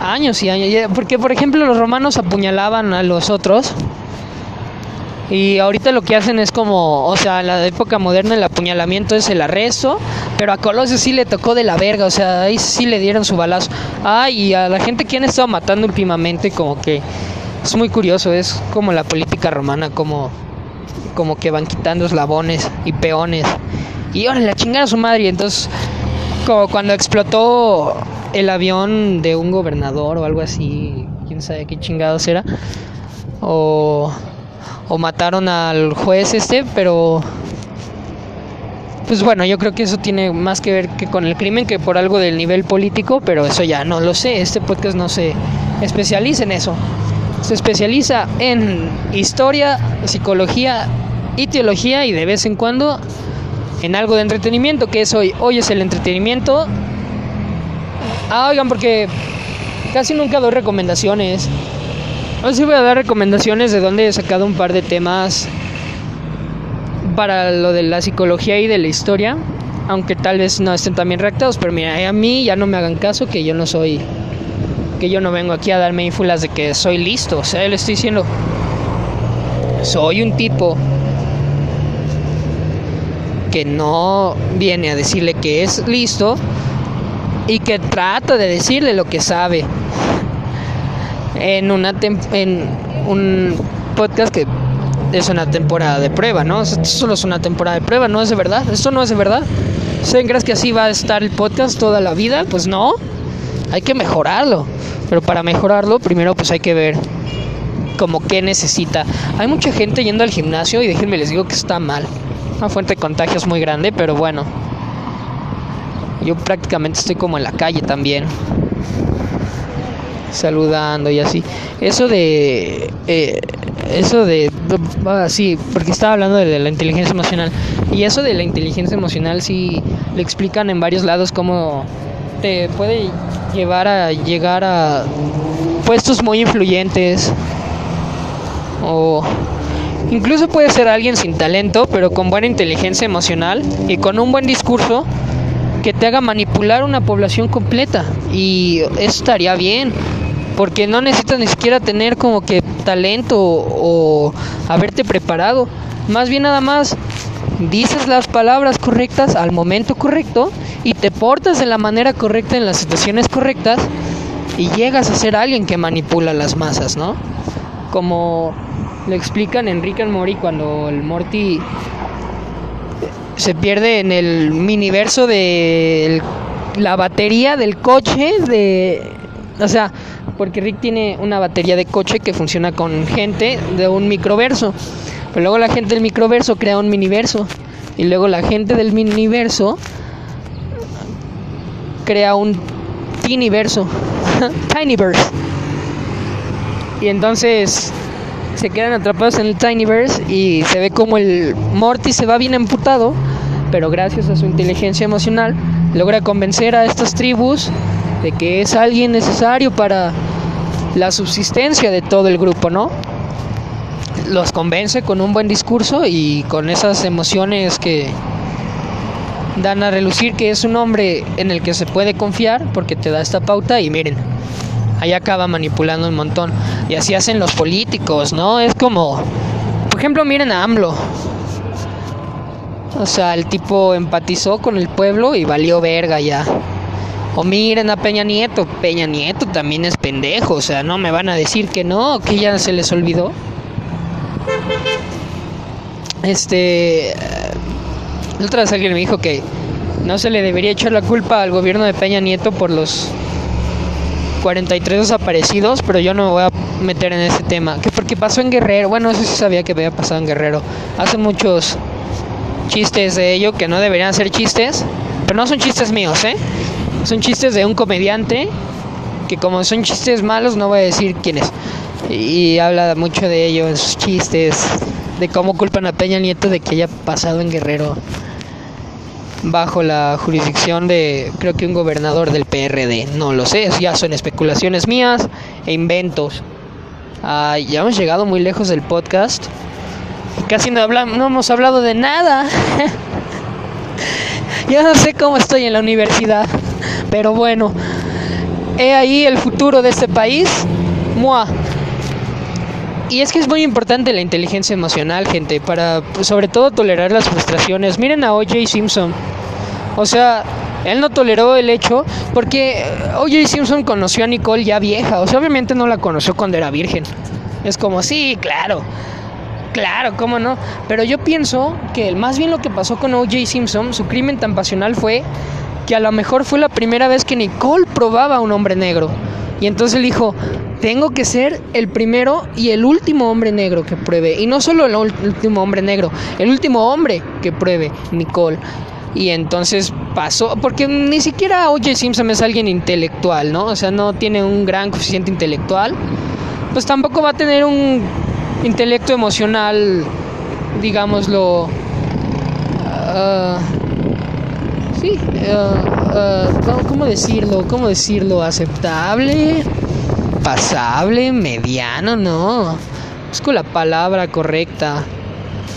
años y años. Porque, por ejemplo, los romanos apuñalaban a los otros. Y ahorita lo que hacen es como, o sea, en la época moderna el apuñalamiento es el arresto, pero a Colosio sí le tocó de la verga, o sea, ahí sí le dieron su balazo. Ah, y a la gente que han estado matando últimamente, como que es muy curioso, es como la política romana, como, como que van quitando eslabones y peones. Y ahora la chingada a su madre, entonces como cuando explotó el avión de un gobernador o algo así, quién sabe qué chingados era. O, o mataron al juez este, pero pues bueno, yo creo que eso tiene más que ver que con el crimen que por algo del nivel político, pero eso ya no lo sé. Este podcast no se especializa en eso. Se especializa en historia, psicología y teología y de vez en cuando en algo de entretenimiento, que es hoy. Hoy es el entretenimiento. Ah, oigan, porque casi nunca doy recomendaciones. Hoy sí voy a dar recomendaciones de donde he sacado un par de temas para lo de la psicología y de la historia. Aunque tal vez no estén también reactados, pero mira, a mí ya no me hagan caso que yo no soy. Que yo no vengo aquí a darme ínfulas de que soy listo. O sea, le estoy diciendo. Soy un tipo que no viene a decirle que es listo y que trata de decirle lo que sabe en una en un podcast que es una temporada de prueba, ¿no? Esto solo es una temporada de prueba, no es de verdad. Esto no es de verdad. ¿Se crees que así va a estar el podcast toda la vida? Pues no. Hay que mejorarlo. Pero para mejorarlo, primero pues hay que ver como qué necesita. Hay mucha gente yendo al gimnasio y déjenme les digo que está mal una fuente de contagios muy grande, pero bueno. Yo prácticamente estoy como en la calle también. Saludando y así. Eso de... Eh, eso de... Ah, porque estaba hablando de la inteligencia emocional. Y eso de la inteligencia emocional sí le explican en varios lados cómo te puede llevar a llegar a puestos muy influyentes o Incluso puede ser alguien sin talento, pero con buena inteligencia emocional y con un buen discurso que te haga manipular una población completa. Y eso estaría bien, porque no necesitas ni siquiera tener como que talento o, haberte preparado. Más bien nada más dices las palabras correctas al momento correcto y te portas de la manera correcta en las situaciones correctas y llegas a ser alguien que manipula las masas, ¿no? Como lo explican en Rick and Morty cuando el Morty se pierde en el miniverso de la batería del coche de o sea porque Rick tiene una batería de coche que funciona con gente de un microverso. Pero luego la gente del microverso crea un miniverso y luego la gente del miniverso crea un tiniverso tinyverse Y entonces se quedan atrapados en el Tinyverse y se ve como el Morty se va bien emputado, pero gracias a su inteligencia emocional logra convencer a estas tribus de que es alguien necesario para la subsistencia de todo el grupo, ¿no? Los convence con un buen discurso y con esas emociones que dan a relucir que es un hombre en el que se puede confiar porque te da esta pauta y miren, ahí acaba manipulando un montón. Y así hacen los políticos, ¿no? Es como, por ejemplo, miren a AMLO. O sea, el tipo empatizó con el pueblo y valió verga ya. O miren a Peña Nieto. Peña Nieto también es pendejo. O sea, no me van a decir que no, que ya se les olvidó. Este. Otra vez alguien me dijo que no se le debería echar la culpa al gobierno de Peña Nieto por los 43 desaparecidos, pero yo no me voy a meter en ese tema. Que porque pasó en Guerrero, bueno, eso sí sabía que había pasado en Guerrero. Hacen muchos chistes de ello que no deberían ser chistes, pero no son chistes míos, ¿eh? Son chistes de un comediante que como son chistes malos no voy a decir quién es. Y habla mucho de ello en sus chistes, de cómo culpan a Peña Nieto de que haya pasado en Guerrero bajo la jurisdicción de creo que un gobernador del PRD. No lo sé, ya son especulaciones mías e inventos. Ah, ya hemos llegado muy lejos del podcast. Casi no, hablamos, no hemos hablado de nada. ya no sé cómo estoy en la universidad. Pero bueno, he ahí el futuro de este país. Mua. Y es que es muy importante la inteligencia emocional, gente, para pues, sobre todo tolerar las frustraciones. Miren a OJ Simpson. O sea, él no toleró el hecho porque OJ Simpson conoció a Nicole ya vieja. O sea, obviamente no la conoció cuando era virgen. Es como, sí, claro. Claro, cómo no. Pero yo pienso que más bien lo que pasó con OJ Simpson, su crimen tan pasional fue que a lo mejor fue la primera vez que Nicole probaba a un hombre negro. Y entonces dijo, tengo que ser el primero y el último hombre negro que pruebe. Y no solo el último hombre negro, el último hombre que pruebe Nicole. Y entonces pasó, porque ni siquiera O.J. Simpson es alguien intelectual, ¿no? O sea, no tiene un gran coeficiente intelectual. Pues tampoco va a tener un intelecto emocional, digámoslo. Uh, sí, uh, uh, ¿cómo decirlo? ¿Cómo decirlo? ¿Aceptable? ¿Pasable? ¿Mediano? No. Busco la palabra correcta.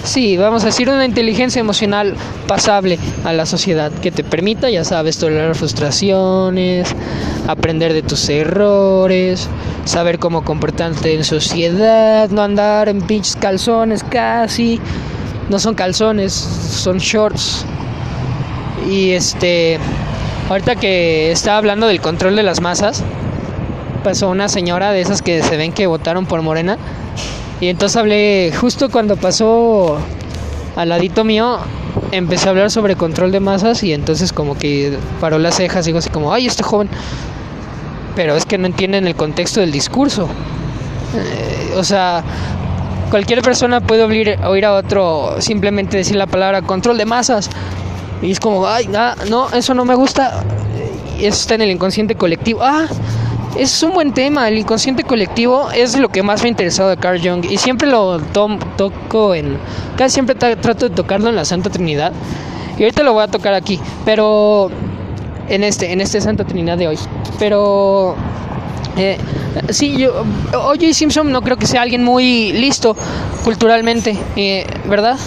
Sí, vamos a decir una inteligencia emocional pasable a la sociedad que te permita, ya sabes, tolerar frustraciones, aprender de tus errores, saber cómo comportarte en sociedad, no andar en pinches calzones casi, no son calzones, son shorts. Y este, ahorita que estaba hablando del control de las masas, pasó una señora de esas que se ven que votaron por Morena y entonces hablé, justo cuando pasó al ladito mío, empecé a hablar sobre control de masas y entonces como que paró las cejas y digo así como, ay, este joven. Pero es que no entienden el contexto del discurso. Eh, o sea, cualquier persona puede oír, oír a otro simplemente decir la palabra control de masas. Y es como, ay, no, eso no me gusta. Eso está en el inconsciente colectivo. Ah, es un buen tema. El inconsciente colectivo es lo que más me ha interesado de Carl Jung y siempre lo toco en. Casi siempre trato de tocarlo en la Santa Trinidad. Y ahorita lo voy a tocar aquí, pero en este, en este Santa Trinidad de hoy. Pero eh, sí, yo, O.J. Simpson no creo que sea alguien muy listo culturalmente, eh, ¿verdad?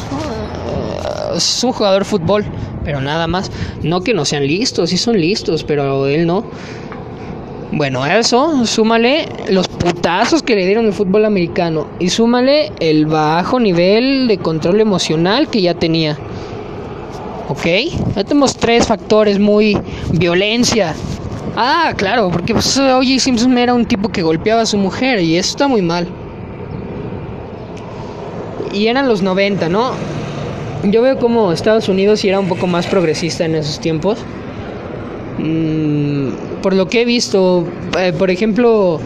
Es un jugador de fútbol, pero nada más. No que no sean listos, sí son listos, pero él no. Bueno, eso, súmale los putazos que le dieron el fútbol americano y súmale el bajo nivel de control emocional que ya tenía. ¿Ok? Ya tenemos tres factores muy... Violencia. Ah, claro, porque pues, O.J. Simpson era un tipo que golpeaba a su mujer y eso está muy mal. Y eran los 90, ¿no? Yo veo como Estados Unidos era un poco más progresista en esos tiempos. Mmm por lo que he visto, eh, por ejemplo,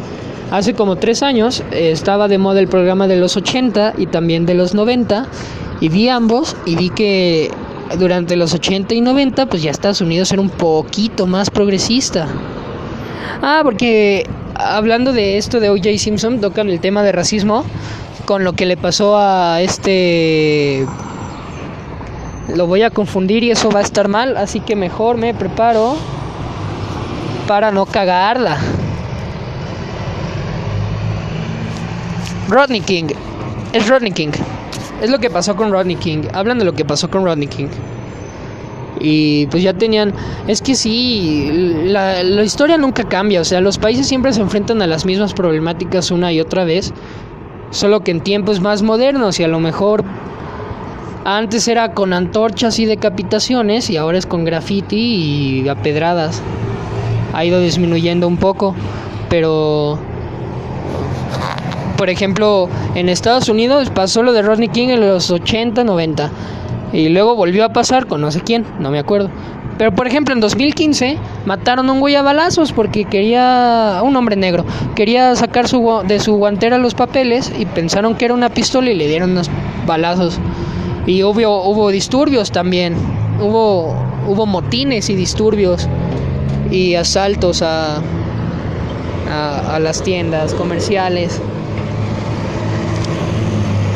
hace como tres años eh, estaba de moda el programa de los 80 y también de los 90 y vi ambos y vi que durante los 80 y 90 pues ya Estados Unidos era un poquito más progresista. Ah, porque hablando de esto de O.J. Simpson, tocan el tema de racismo con lo que le pasó a este... Lo voy a confundir y eso va a estar mal, así que mejor me preparo para no cagarla. Rodney King. Es Rodney King. Es lo que pasó con Rodney King. Hablan de lo que pasó con Rodney King. Y pues ya tenían... Es que sí, la, la historia nunca cambia. O sea, los países siempre se enfrentan a las mismas problemáticas una y otra vez. Solo que en tiempos más modernos y a lo mejor antes era con antorchas y decapitaciones y ahora es con graffiti y apedradas. Ha ido disminuyendo un poco, pero por ejemplo, en Estados Unidos pasó lo de Rodney King en los 80, 90 y luego volvió a pasar con no sé quién, no me acuerdo. Pero por ejemplo en 2015 mataron a un güey a balazos porque quería, un hombre negro, quería sacar su, de su guantera los papeles y pensaron que era una pistola y le dieron unos balazos. Y hubo, hubo disturbios también, hubo, hubo motines y disturbios y asaltos a, a, a las tiendas comerciales.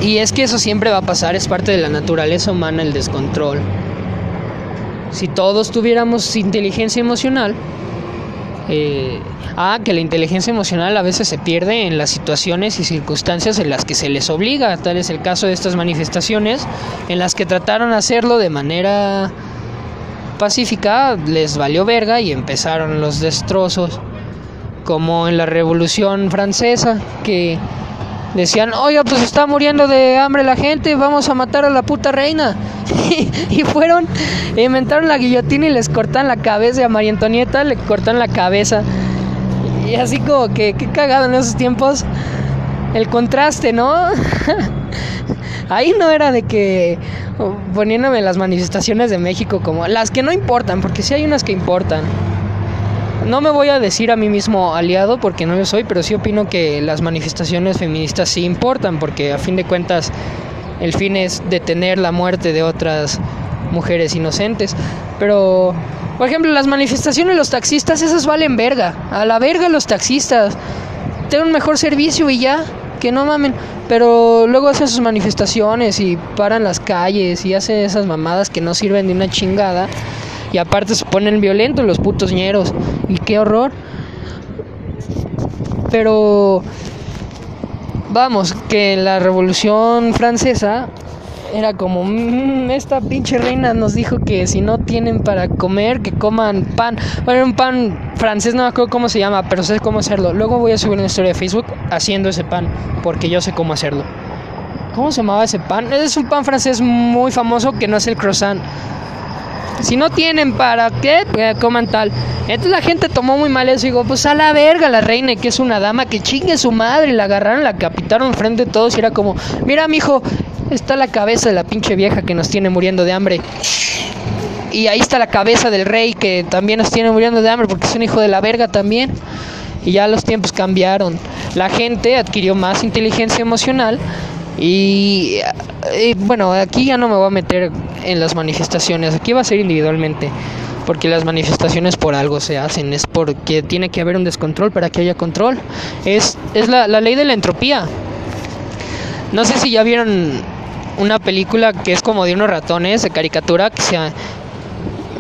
Y es que eso siempre va a pasar, es parte de la naturaleza humana el descontrol. Si todos tuviéramos inteligencia emocional, eh, ah, que la inteligencia emocional a veces se pierde en las situaciones y circunstancias en las que se les obliga. Tal es el caso de estas manifestaciones, en las que trataron de hacerlo de manera pacífica, les valió verga y empezaron los destrozos. Como en la Revolución Francesa, que decían, oiga, pues está muriendo de hambre la gente, vamos a matar a la puta reina. y fueron, inventaron la guillotina y les cortan la cabeza. A María Antonieta le cortan la cabeza. Y así como que, qué cagado en esos tiempos. El contraste, ¿no? Ahí no era de que poniéndome las manifestaciones de México como las que no importan, porque sí hay unas que importan. No me voy a decir a mí mismo aliado porque no lo soy, pero sí opino que las manifestaciones feministas sí importan porque a fin de cuentas el fin es detener la muerte de otras mujeres inocentes. Pero, por ejemplo, las manifestaciones de los taxistas, esas valen verga. A la verga los taxistas. Tienen un mejor servicio y ya, que no mamen. Pero luego hacen sus manifestaciones y paran las calles y hacen esas mamadas que no sirven de una chingada. Y aparte se ponen violentos los putos ñeros. Y qué horror. Pero vamos, que la Revolución Francesa era como, mmm, esta pinche reina nos dijo que si no tienen para comer, que coman pan. Bueno, un pan francés, no me acuerdo cómo se llama, pero sé cómo hacerlo. Luego voy a subir una historia de Facebook haciendo ese pan, porque yo sé cómo hacerlo. ¿Cómo se llamaba ese pan? Es un pan francés muy famoso que no es el croissant. Si no tienen para qué, pues coman tal. Entonces la gente tomó muy mal eso y digo, pues a la verga la reina, que es una dama, que chingue su madre. Y la agarraron, la capitaron frente de todos y era como, mira, mijo, está la cabeza de la pinche vieja que nos tiene muriendo de hambre. Y ahí está la cabeza del rey que también nos tiene muriendo de hambre porque es un hijo de la verga también. Y ya los tiempos cambiaron. La gente adquirió más inteligencia emocional y, bueno, aquí ya no me voy a meter en las manifestaciones, aquí va a ser individualmente, porque las manifestaciones por algo se hacen, es porque tiene que haber un descontrol para que haya control. Es, es la, la ley de la entropía. No sé si ya vieron una película que es como de unos ratones de caricatura que se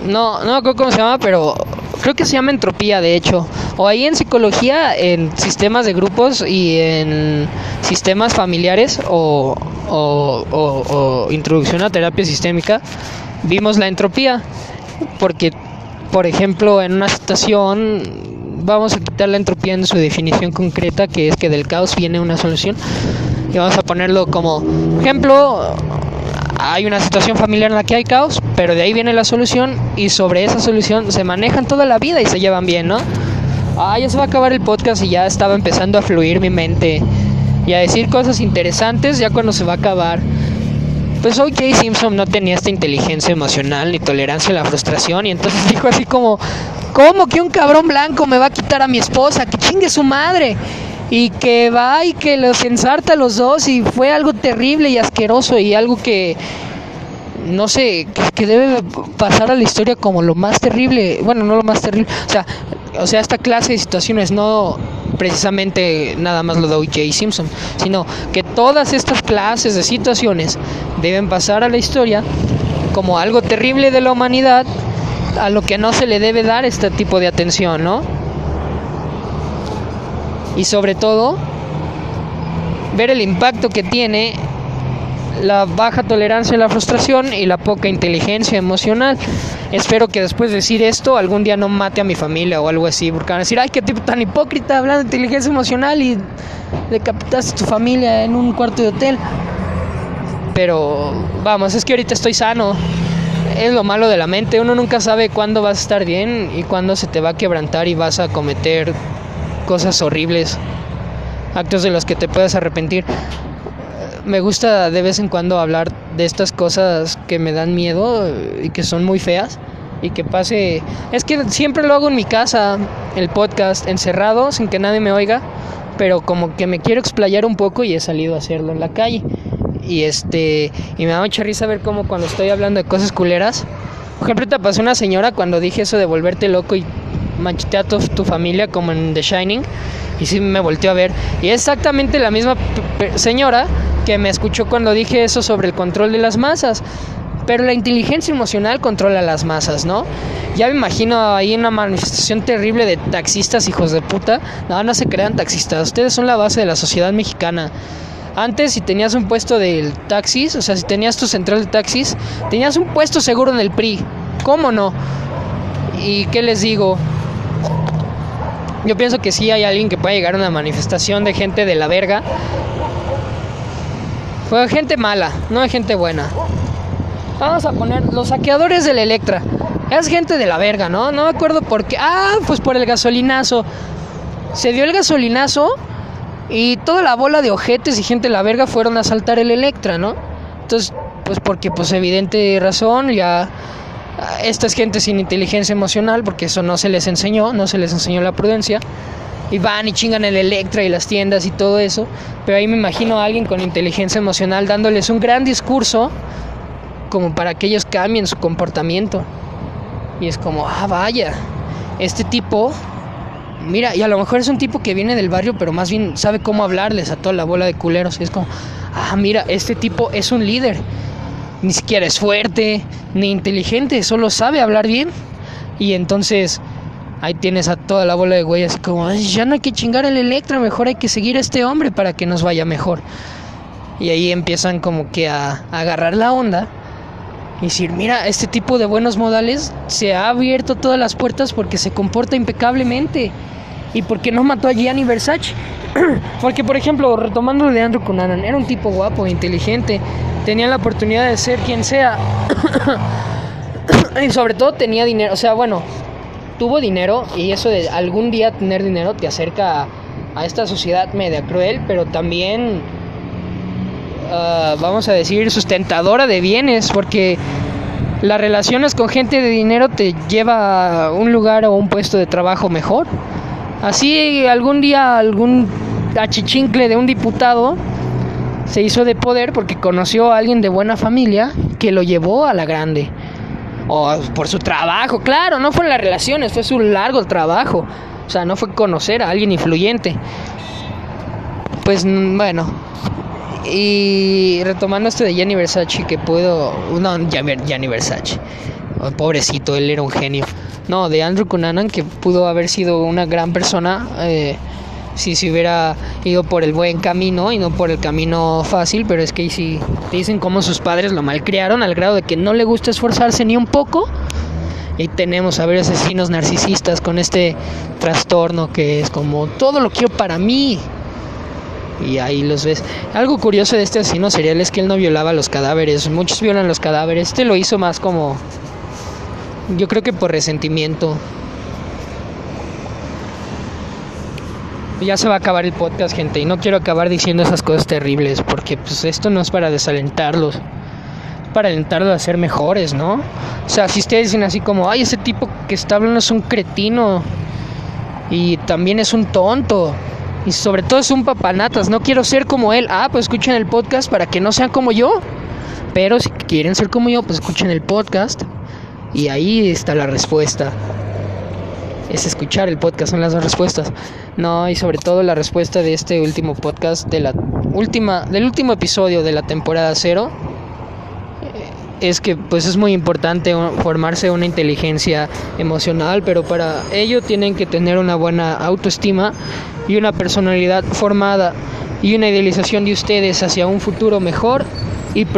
no no me acuerdo cómo se llama pero creo que se llama entropía de hecho. O ahí en psicología en sistemas de grupos y en sistemas familiares o, o, o, introducción a terapia sistémica vimos la entropía. Porque por ejemplo en una situación vamos a quitar la entropía en su definición concreta que es que del caos viene una solución. Y vamos a ponerlo como ejemplo hay una situación familiar en la que hay caos, pero de ahí viene la solución y sobre esa solución se manejan toda la vida y se llevan bien, ¿no? Ah, ya se va a acabar el podcast y ya estaba empezando a fluir mi mente y a decir cosas interesantes ya cuando se va a acabar. Pues hoy Jay Simpson no tenía esta inteligencia emocional ni tolerancia a la frustración y entonces dijo así como, ¿cómo que un cabrón blanco me va a quitar a mi esposa? Que chingue su madre y que va y que los ensarta a los dos y fue algo terrible y asqueroso y algo que no sé, que, debe pasar a la historia como lo más terrible, bueno, no lo más terrible, o sea, o sea, esta clase de situaciones, no precisamente nada más lo de O.J. Simpson, sino que todas estas clases de situaciones deben pasar a la historia como algo terrible de la humanidad a lo que no se le debe dar este tipo de atención, ¿no? Y sobre todo, ver el impacto que tiene la baja tolerancia a la frustración y la poca inteligencia emocional. Espero que después de decir esto algún día no mate a mi familia o algo así, porque van a decir, ay, qué tipo tan hipócrita hablando de inteligencia emocional y decapitaste a tu familia en un cuarto de hotel. Pero vamos, es que ahorita estoy sano. Es lo malo de la mente, uno nunca sabe cuándo vas a estar bien y cuándo se te va a quebrantar y vas a cometer cosas horribles, actos de los que te puedes arrepentir. Me gusta de vez en cuando hablar de estas cosas que me dan miedo y que son muy feas y que pase. Es que siempre lo hago en mi casa el podcast encerrado sin que nadie me oiga pero como que me quiero explayar un poco y he salido a hacerlo en la calle. Y este y me da mucha risa ver cómo cuando estoy hablando de cosas culeras por ejemplo te pasó una señora cuando dije eso de volverte loco y manchete a tu, tu familia como en The Shining y sí me volteó a ver y es exactamente la misma señora que me escuchó cuando dije eso sobre el control de las masas. Pero la inteligencia emocional controla las masas, ¿no? Ya me imagino ahí una manifestación terrible de taxistas hijos de puta. No, no se crean taxistas. Ustedes son la base de la sociedad mexicana. Antes, si tenías un puesto del taxis, o sea, si tenías tu central de taxis, tenías un puesto seguro en el PRI. ¿Cómo no? ¿Y qué les digo? Yo pienso que sí hay alguien que pueda llegar a una manifestación de gente de la verga fue gente mala, no hay gente buena. Vamos a poner los saqueadores del Electra. Es gente de la verga, ¿no? No me acuerdo por qué. Ah, pues por el gasolinazo. Se dio el gasolinazo y toda la bola de ojetes y gente de la verga fueron a saltar el Electra, ¿no? Entonces, pues porque pues evidente razón ya esta es gente sin inteligencia emocional porque eso no se les enseñó, no se les enseñó la prudencia y van y chingan el Electra y las tiendas y todo eso. Pero ahí me imagino a alguien con inteligencia emocional dándoles un gran discurso como para que ellos cambien su comportamiento. Y es como, ah, vaya, este tipo, mira, y a lo mejor es un tipo que viene del barrio, pero más bien sabe cómo hablarles a toda la bola de culeros. Y es como, ah, mira, este tipo es un líder. Ni siquiera es fuerte, ni inteligente, solo sabe hablar bien. Y entonces ahí tienes a toda la bola de así como, ya no hay que chingar el Electra, mejor hay que seguir a este hombre para que nos vaya mejor. Y ahí empiezan como que a, agarrar la onda y decir, mira, este tipo de buenos modales se ha abierto todas las puertas porque se comporta impecablemente y porque no mató a Gianni Versace. porque, por ejemplo, retomando de Andrew Cunanan, era un tipo guapo, inteligente, tenía la oportunidad de ser quien sea. y sobre todo tenía dinero, o sea, bueno, tuvo dinero y eso de algún día tener dinero te acerca a, esta sociedad media cruel, pero también, ah, vamos a decir, sustentadora de bienes, porque las relaciones con gente de dinero te lleva a un lugar o un puesto de trabajo mejor. Así algún día algún achichincle de un diputado se hizo de poder porque conoció a alguien de buena familia que lo llevó a la grande. O por su trabajo, claro, no fue en las relaciones, fue su largo trabajo, o sea, no fue conocer a alguien influyente. Pues bueno, y retomando esto de Gianni Versace, que puedo, no, Gianni Versace, pobrecito, él era un genio. No, de Andrew Cunanan, que pudo haber sido una gran persona. Eh, si se hubiera ido por el buen camino y no por el camino fácil, pero es que si dicen cómo sus padres lo malcriaron al grado de que no le gusta esforzarse ni un poco. Y tenemos a ver asesinos narcisistas con este trastorno que es como todo lo quiero para mí. Y ahí los ves. Algo curioso de este asesino serial es que él no violaba los cadáveres. Muchos violan los cadáveres. Este lo hizo más como. Yo creo que por resentimiento. ya se va a acabar el podcast, gente, y no quiero acabar diciendo esas cosas terribles, porque pues esto no es para desalentarlos, es para alentarlos a ser mejores, ¿no? O sea, si ustedes dicen así como, ay, ese tipo que está hablando es un cretino, y también es un tonto, y sobre todo es un papanatas, no quiero ser como él, ah, pues escuchen el podcast para que no sean como yo, pero si quieren ser como yo, pues escuchen el podcast, y ahí está la respuesta. es escuchar el podcast, son las dos respuestas. No, y sobre todo la respuesta de este último podcast, de la última, del último episodio de la temporada cero, eh, es que pues es muy importante formarse una inteligencia emocional, pero para ello tienen que tener una buena autoestima y una personalidad formada y una idealización de ustedes hacia un futuro mejor